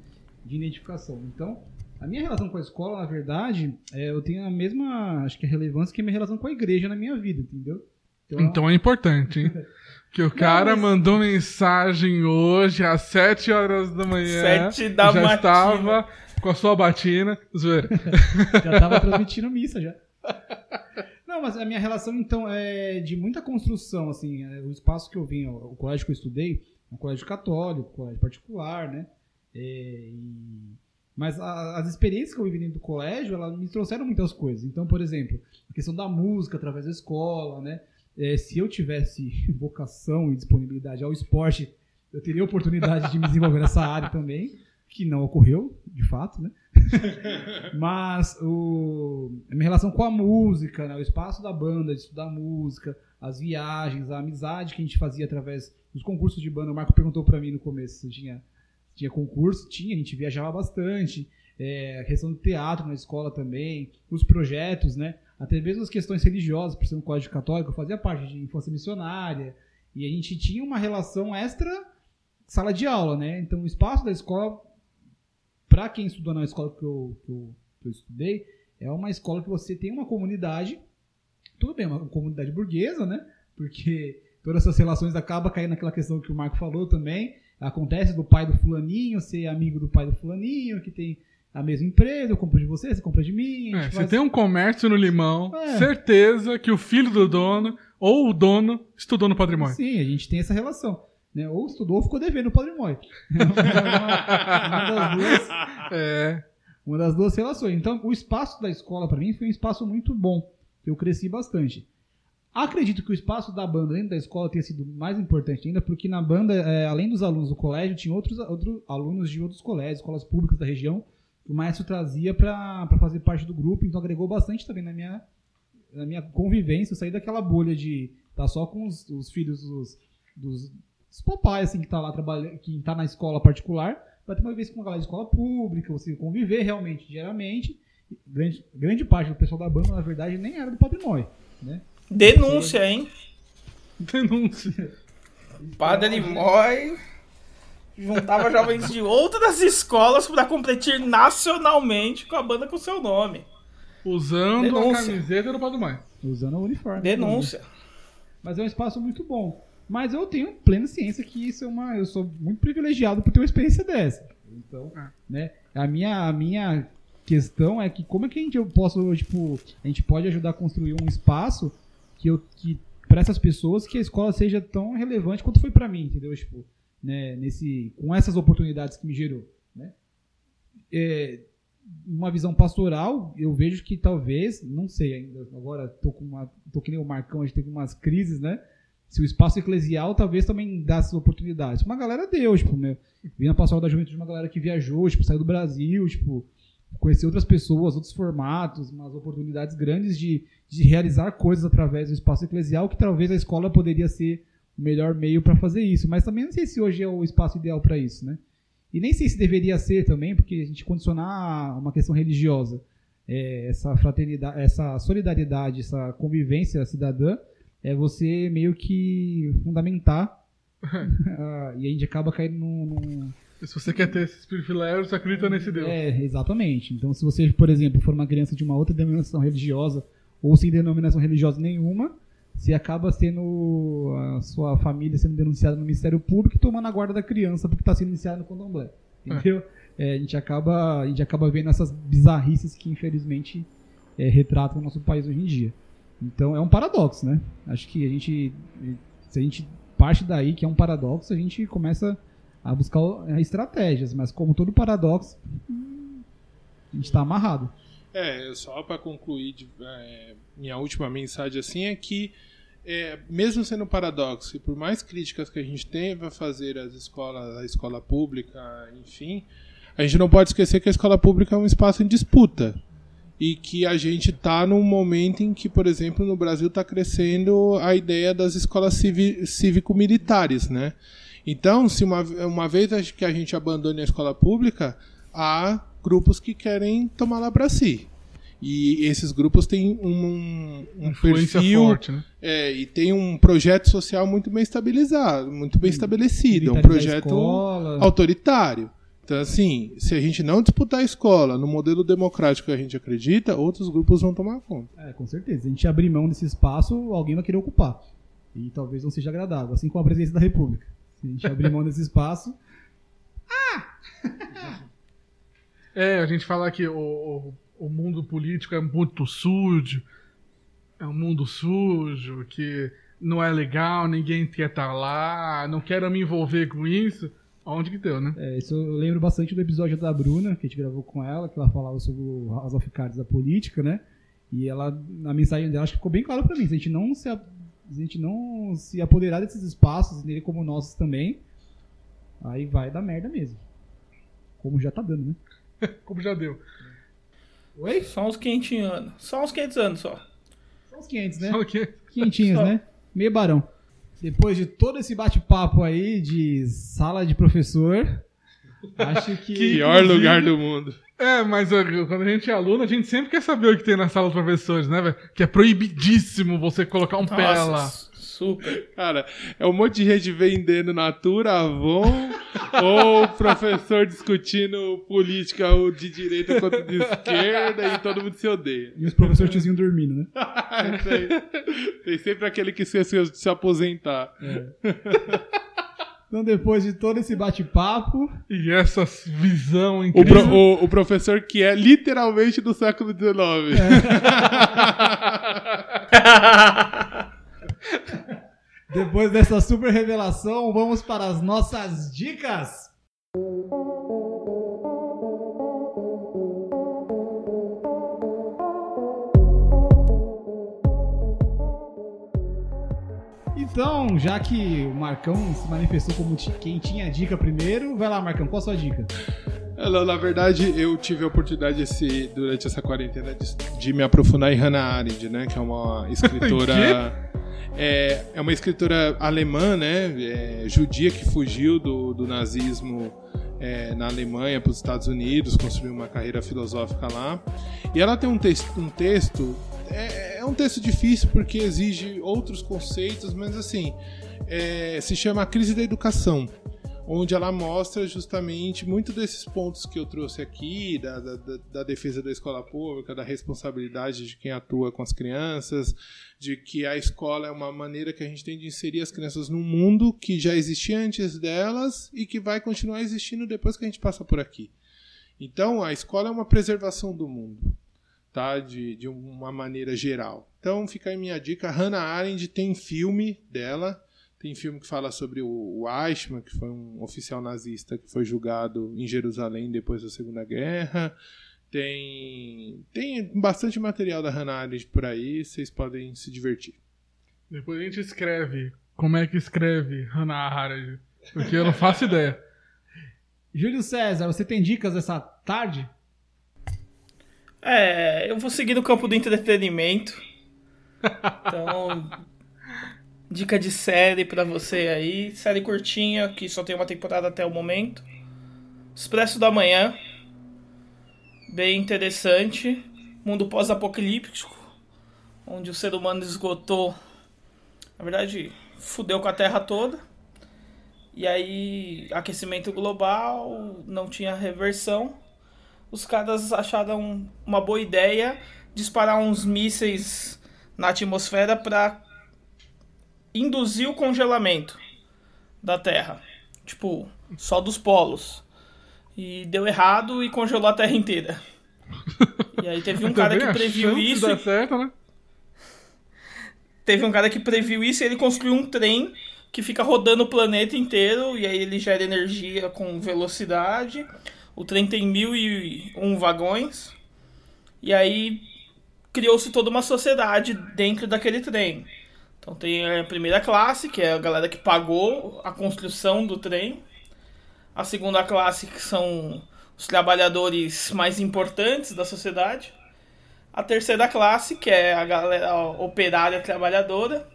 De identificação. Então, a minha relação com a escola, na verdade, é, eu tenho a mesma, acho que a relevância que a minha relação com a igreja na minha vida, entendeu? Então é importante, hein? <laughs> Que o cara mas- mandou mensagem hoje às 7 horas da manhã. Sete da já matina. estava com a sua batina. Zoeira. <laughs> Já tava transmitindo missa já. <laughs> Não, mas a minha relação, então, é de muita construção, assim, é, o espaço que eu vim, o, o colégio que eu estudei, é um colégio católico, colégio particular, né? É, e- Mas a- as experiências que eu vivi dentro do colégio, elas me trouxeram muitas coisas. Então, por exemplo, a questão da música através da escola, né? É, se eu tivesse <laughs> vocação e disponibilidade ao esporte, eu teria oportunidade de me desenvolver nessa área também, que não ocorreu, de fato, né? <laughs> Mas o, a minha relação com a música, né, o espaço da banda, de estudar música, as viagens, a amizade que a gente fazia através dos concursos de banda. O Marco perguntou pra mim no começo se tinha, tinha concurso. Tinha, a gente viajava bastante. É, a questão do teatro na escola também, os projetos, né? Até mesmo as questões religiosas, por ser um colégio católico, eu fazia parte de infância missionária. E a gente tinha uma relação extra sala de aula, né? Então o espaço da escola para quem estudou na escola que eu, que, eu, que eu estudei, é uma escola que você tem uma comunidade, tudo bem, uma comunidade burguesa, né? Porque todas essas relações acabam caindo naquela questão que o Marco falou também. Acontece do pai do fulaninho ser amigo do pai do fulaninho, que tem a mesma empresa, eu compro de você, você compra de mim. É, se faz- tem um comércio no limão, É. certeza que o filho do dono ou o dono estudou no patrimônio. Sim, a gente tem essa relação. Né? Ou estudou ou ficou devendo o patrimônio. uma, <laughs> uma das duas É. Uma das duas relações. Então, o espaço da escola, para mim, foi um espaço muito bom. Eu cresci bastante. Acredito que o espaço da banda dentro da escola tenha sido mais importante ainda, porque na banda, é, além dos alunos do colégio, tinha outros, outros alunos de outros colégios, escolas públicas da região, que o maestro trazia para fazer parte do grupo, então agregou bastante também na minha, na minha convivência. Eu saí daquela bolha de estar só com os, os filhos dos, dos, dos papais, assim, que tá lá trabalhando, que tá na escola particular, para ter uma vez com uma galera de escola pública, você conviver realmente diariamente. Grande, grande parte do pessoal da banda, na verdade, nem era do Padre Moi, né? Denúncia, hein? <laughs> Denúncia. Padre Moy juntava jovens de outras escolas para competir nacionalmente com a banda com seu nome. Usando Denúncia. a camiseta do patrimônio. Usando o uniforme. Denúncia. Mas é um espaço muito bom. Mas eu tenho plena ciência que isso é uma. Eu sou muito privilegiado por ter uma experiência dessa. Então, Ah. né? A minha, a minha questão é que como é que a gente eu posso, tipo, a gente pode ajudar a construir um espaço que eu que para essas pessoas que a escola seja tão relevante quanto foi para mim, entendeu? Tipo, né, nesse com essas oportunidades que me gerou, né? É, uma visão pastoral, eu vejo que talvez, não sei ainda, agora tô com uma, tô que nem o Marcão, a gente teve umas crises, né? Se o espaço eclesial talvez também dá essas oportunidades. Uma galera deu, tipo, meu, vi na pastoral da juventude uma galera que viajou, tipo, saiu do Brasil, tipo, conhecer outras pessoas, outros formatos, umas oportunidades grandes de, de realizar coisas através do espaço eclesial, que talvez a escola poderia ser o melhor meio para fazer isso. Mas também não sei se hoje é o espaço ideal para isso, né? E nem sei se deveria ser também, porque a gente condicionar uma questão religiosa, é, essa fraternidade, essa solidariedade, essa convivência cidadã, é você meio que fundamentar. <laughs> <laughs> ah, e a gente acaba caindo num- num, Se você quer ter esses privilégios, acredita nesse Deus. é, exatamente. Então, se você, por exemplo, for uma criança de uma outra denominação religiosa ou sem denominação religiosa nenhuma, você acaba sendo a sua família sendo denunciada no Ministério Público e tomando a guarda da criança porque está sendo iniciada no candomblé. Entendeu? É, a, gente acaba, a gente acaba vendo essas bizarrices que, infelizmente, é, retratam o nosso país hoje em dia. Então, é um paradoxo, né? Acho que a gente, se a gente parte daí, que é um paradoxo, a gente começa a buscar é, estratégias, mas como todo paradoxo, a gente está amarrado. É, só para concluir, é, minha última mensagem assim é que, é, mesmo sendo paradoxo, e por mais críticas que a gente tenha a fazer às escolas, a escola pública, enfim, a gente não pode esquecer que a escola pública é um espaço em disputa. E que a gente está num momento em que, por exemplo, no Brasil está crescendo a ideia das escolas cívico-militares, né? Então, se uma, uma vez que a gente abandone a escola pública, há grupos que querem tomar lá para si. E esses grupos têm um, um perfil forte, né? é, e tem um projeto social muito bem estabilizado, muito bem estabelecido. É um projeto escola. autoritário. Então, assim, se a gente não disputar a escola no modelo democrático que a gente acredita, outros grupos vão tomar conta. É, com certeza. Se a gente abrir mão desse espaço, alguém vai querer ocupar. E talvez não seja agradável, assim como a presidência da República. Se a gente <laughs> abrir mão desse espaço, É, a gente fala que o, o, o mundo político é muito sujo, é um mundo sujo, que não é legal, ninguém quer estar lá, não quero me envolver com isso. Onde que deu, né? É, isso eu lembro bastante do episódio da Bruna, que a gente gravou com ela, que ela falava sobre o House of Cards da política, né? E ela, na mensagem dela, acho que ficou bem claro pra mim. Se a gente não se, a, se, a gente não se apoderar desses espaços, nele como nossos também, aí vai dar merda mesmo. Como já tá dando, né? <laughs> Como já deu. Oi? Só uns 500 anos. Só uns 500 anos só. São uns 500, né? Só que Quentinhos, Só. né? Meio barão. Depois de todo esse bate-papo aí de sala de professor, acho que. <laughs> Pior lugar do mundo. É, mas quando a gente é aluno, a gente sempre quer saber o que tem na sala dos professores, né, velho? Que é proibidíssimo você colocar um pé lá. Super. Cara, é um monte de gente vendendo Natura, Avon, <laughs> ou professor discutindo política ou de direita contra de esquerda e todo mundo se odeia. E os professores tiozinho dormindo, né? <laughs> tem, tem sempre aquele que se, se, se aposentar. Então, depois de todo esse bate-papo, E essa visão O, incrível. pro- o- o professor que é literalmente do século XIX. <laughs> <laughs> depois dessa super revelação, vamos para as nossas dicas. Então, já que o Marcão se manifestou como quem tinha a dica primeiro, vai lá, Marcão, qual a sua dica? Ela, na verdade, eu tive a oportunidade esse, durante essa quarentena de, de me aprofundar em Hannah Arendt, né? Que é uma <laughs> escritora. É, é uma escritora alemã, né? é, judia que fugiu do, do nazismo é, na Alemanha para os Estados Unidos, construiu uma carreira filosófica lá. E ela tem um texto, um texto é, é um texto difícil porque exige outros conceitos, mas assim é, se chama A Crise da Educação onde ela mostra justamente muito desses pontos que eu trouxe aqui, da, da, da- defesa da escola pública, da responsabilidade de quem atua com as crianças, de que a escola é uma maneira que a gente tem de inserir as crianças num mundo que já existia antes delas e que vai continuar existindo depois que a gente passa por aqui. Então, a escola é uma preservação do mundo, tá? De, de uma maneira geral. Então, fica aí minha dica. Hannah Arendt tem filme dela, tem filme que fala sobre o, Eichmann, que foi um oficial nazista que foi julgado em Jerusalém depois da Segunda Guerra. Tem, tem bastante material da Hannah Arendt por aí, vocês podem se divertir. Depois a gente escreve como é que escreve Hannah Arendt. Porque eu não faço ideia. <laughs> Júlio César, você tem dicas essa tarde? É, eu vou seguir no campo do entretenimento. <laughs> Então, dica de série pra você aí. Série curtinha, que só tem uma temporada até o momento. Expresso da Manhã. Bem interessante. Mundo pós-apocalíptico. Onde o ser humano esgotou. Na verdade, fudeu com a Terra toda. E aí, aquecimento global, não tinha reversão os caras acharam uma boa ideia disparar uns mísseis na atmosfera para induzir o congelamento da Terra. Tipo, só dos polos. E deu errado e congelou a Terra inteira. E aí teve um cara que previu isso. certo, né? Teve um cara que previu isso e ele construiu um trem que fica rodando o planeta inteiro e aí ele gera energia com velocidade. O trem tem mil e um vagões. E aí criou-se toda uma sociedade dentro daquele trem. Então tem a primeira classe, que é a galera que pagou a construção do trem. A segunda classe, que são os trabalhadores mais importantes da sociedade. A terceira classe, que é a galera operária trabalhadora.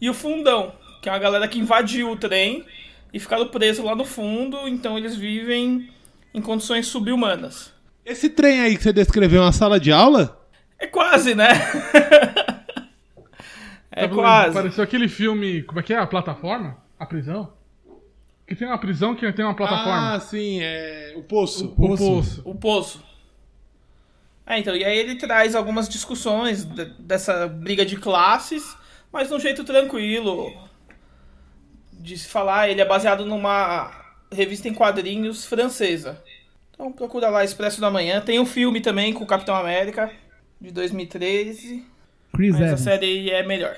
E o fundão, que é a galera que invadiu o trem e ficaram presos lá no fundo. Então eles vivem em condições subhumanas. Esse trem aí que você descreveu é uma sala de aula? É quase, né? <laughs> é Tá quase. Pareceu aquele filme. Como é que é? A plataforma? A prisão? Que tem uma prisão que tem uma plataforma. Ah, sim, é o Poço. o Poço. poço. O Poço. É, então, e aí ele traz algumas discussões de- dessa briga de classes mas de um jeito tranquilo de se falar. Ele é baseado numa revista em quadrinhos francesa. Então procura lá Expresso da Manhã. Tem um filme também com o Capitão América, de 2013. Chris Mas a Evans. série é melhor.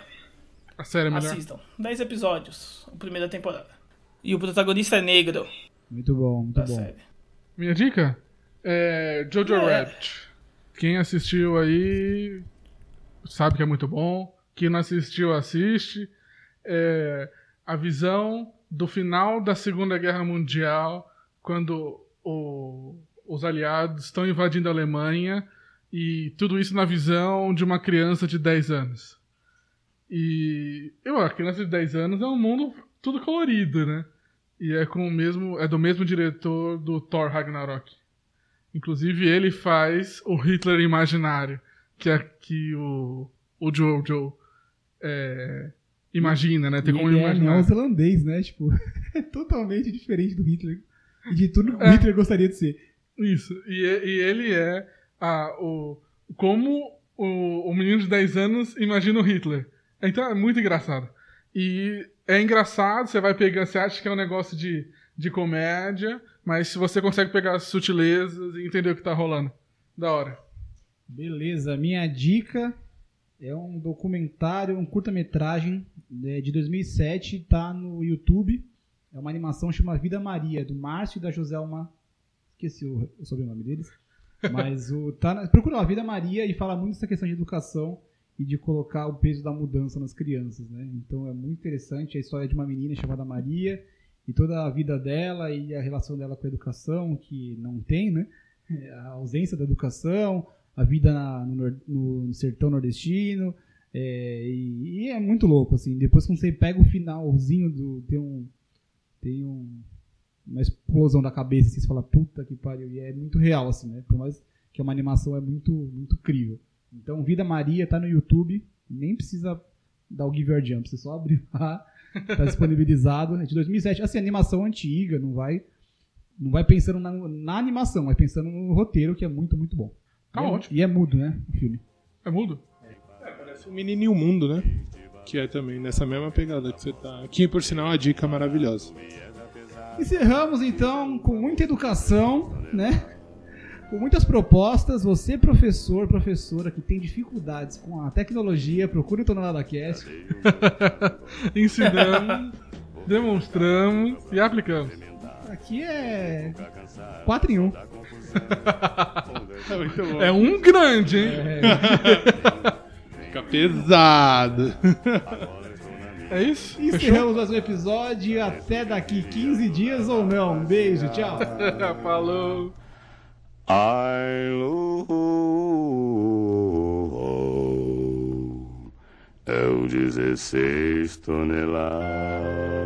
A série é melhor. Assistam. 10 episódios, a primeira temporada. E o protagonista é negro Muito bom, muito da bom. série. Minha dica é Jojo É. Rabbit. Quem assistiu aí sabe que é muito bom. Quem não assistiu, assiste. É a visão do final da Segunda Guerra Mundial, quando o- os aliados estão invadindo a Alemanha e tudo isso na visão de uma criança de 10 anos. E eu, a criança de 10 anos é um mundo tudo colorido, né? E é com o mesmo, é do mesmo diretor do Thor Ragnarok. Inclusive ele faz o Hitler imaginário, que é que o, o Jojo é, imagina, né? Tem como ele é imaginar. neozelandês, né? Tipo, <laughs> é totalmente diferente do Hitler. E de tudo que o É. Hitler gostaria de ser. Isso. E, e ele é a, o, como o, o menino de 10 anos imagina o Hitler. Então é muito engraçado. E é engraçado, você vai pegar, você acha que é um negócio de, de comédia, mas se você consegue pegar as sutilezas e entender o que tá rolando. Da hora. Beleza, minha dica é um documentário, um curta-metragem né, de 2007, tá no YouTube. É uma animação chama Vida Maria, do Márcio e da Joselma. Esqueci o sobrenome deles. Mas o, tá na, procura lá, Vida Maria, e fala muito dessa questão de educação e de colocar o peso da mudança nas crianças, né? Então é muito interessante a história de uma menina chamada Maria e toda a vida dela e a relação dela com a educação, que não tem, né? A ausência da educação, a vida na- no, no sertão nordestino. é, e, e é muito louco, assim. Depois quando você pega o finalzinho do. Tem um. Tem um. Uma explosão da cabeça, assim, você fala, puta que pariu. E é muito real, assim, né? Por mais que é uma animação, é muito, muito crível. Então, Vida Maria tá no YouTube. Nem precisa dar o Give Your Jump. Você só abre <laughs> lá. Tá disponibilizado. É de 2007. Assim, animação antiga, não vai. Não vai pensando na, na animação, vai pensando no roteiro, que é muito, muito bom. Tá e é, ótimo. E é mudo, né? O filme. É mudo? Parece o Menino e o Mundo, né? Que é também nessa mesma pegada que você tá. Que, por sinal, é uma dica maravilhosa. Encerramos então com muita educação, né? Com muitas propostas. Você, professor, professora que tem dificuldades com a tecnologia, procure o Tonelada Cast. <laughs> Ensinamos, demonstramos e aplicamos. Aqui é 4 em 1. É <laughs> muito bom. É um grande, hein? <laughs> Fica pesado. É isso? Encerramos mais um episódio e até daqui 15 dias ou não. Um beijo, tchau. <laughs> Falou. I love é o 16 toneladas.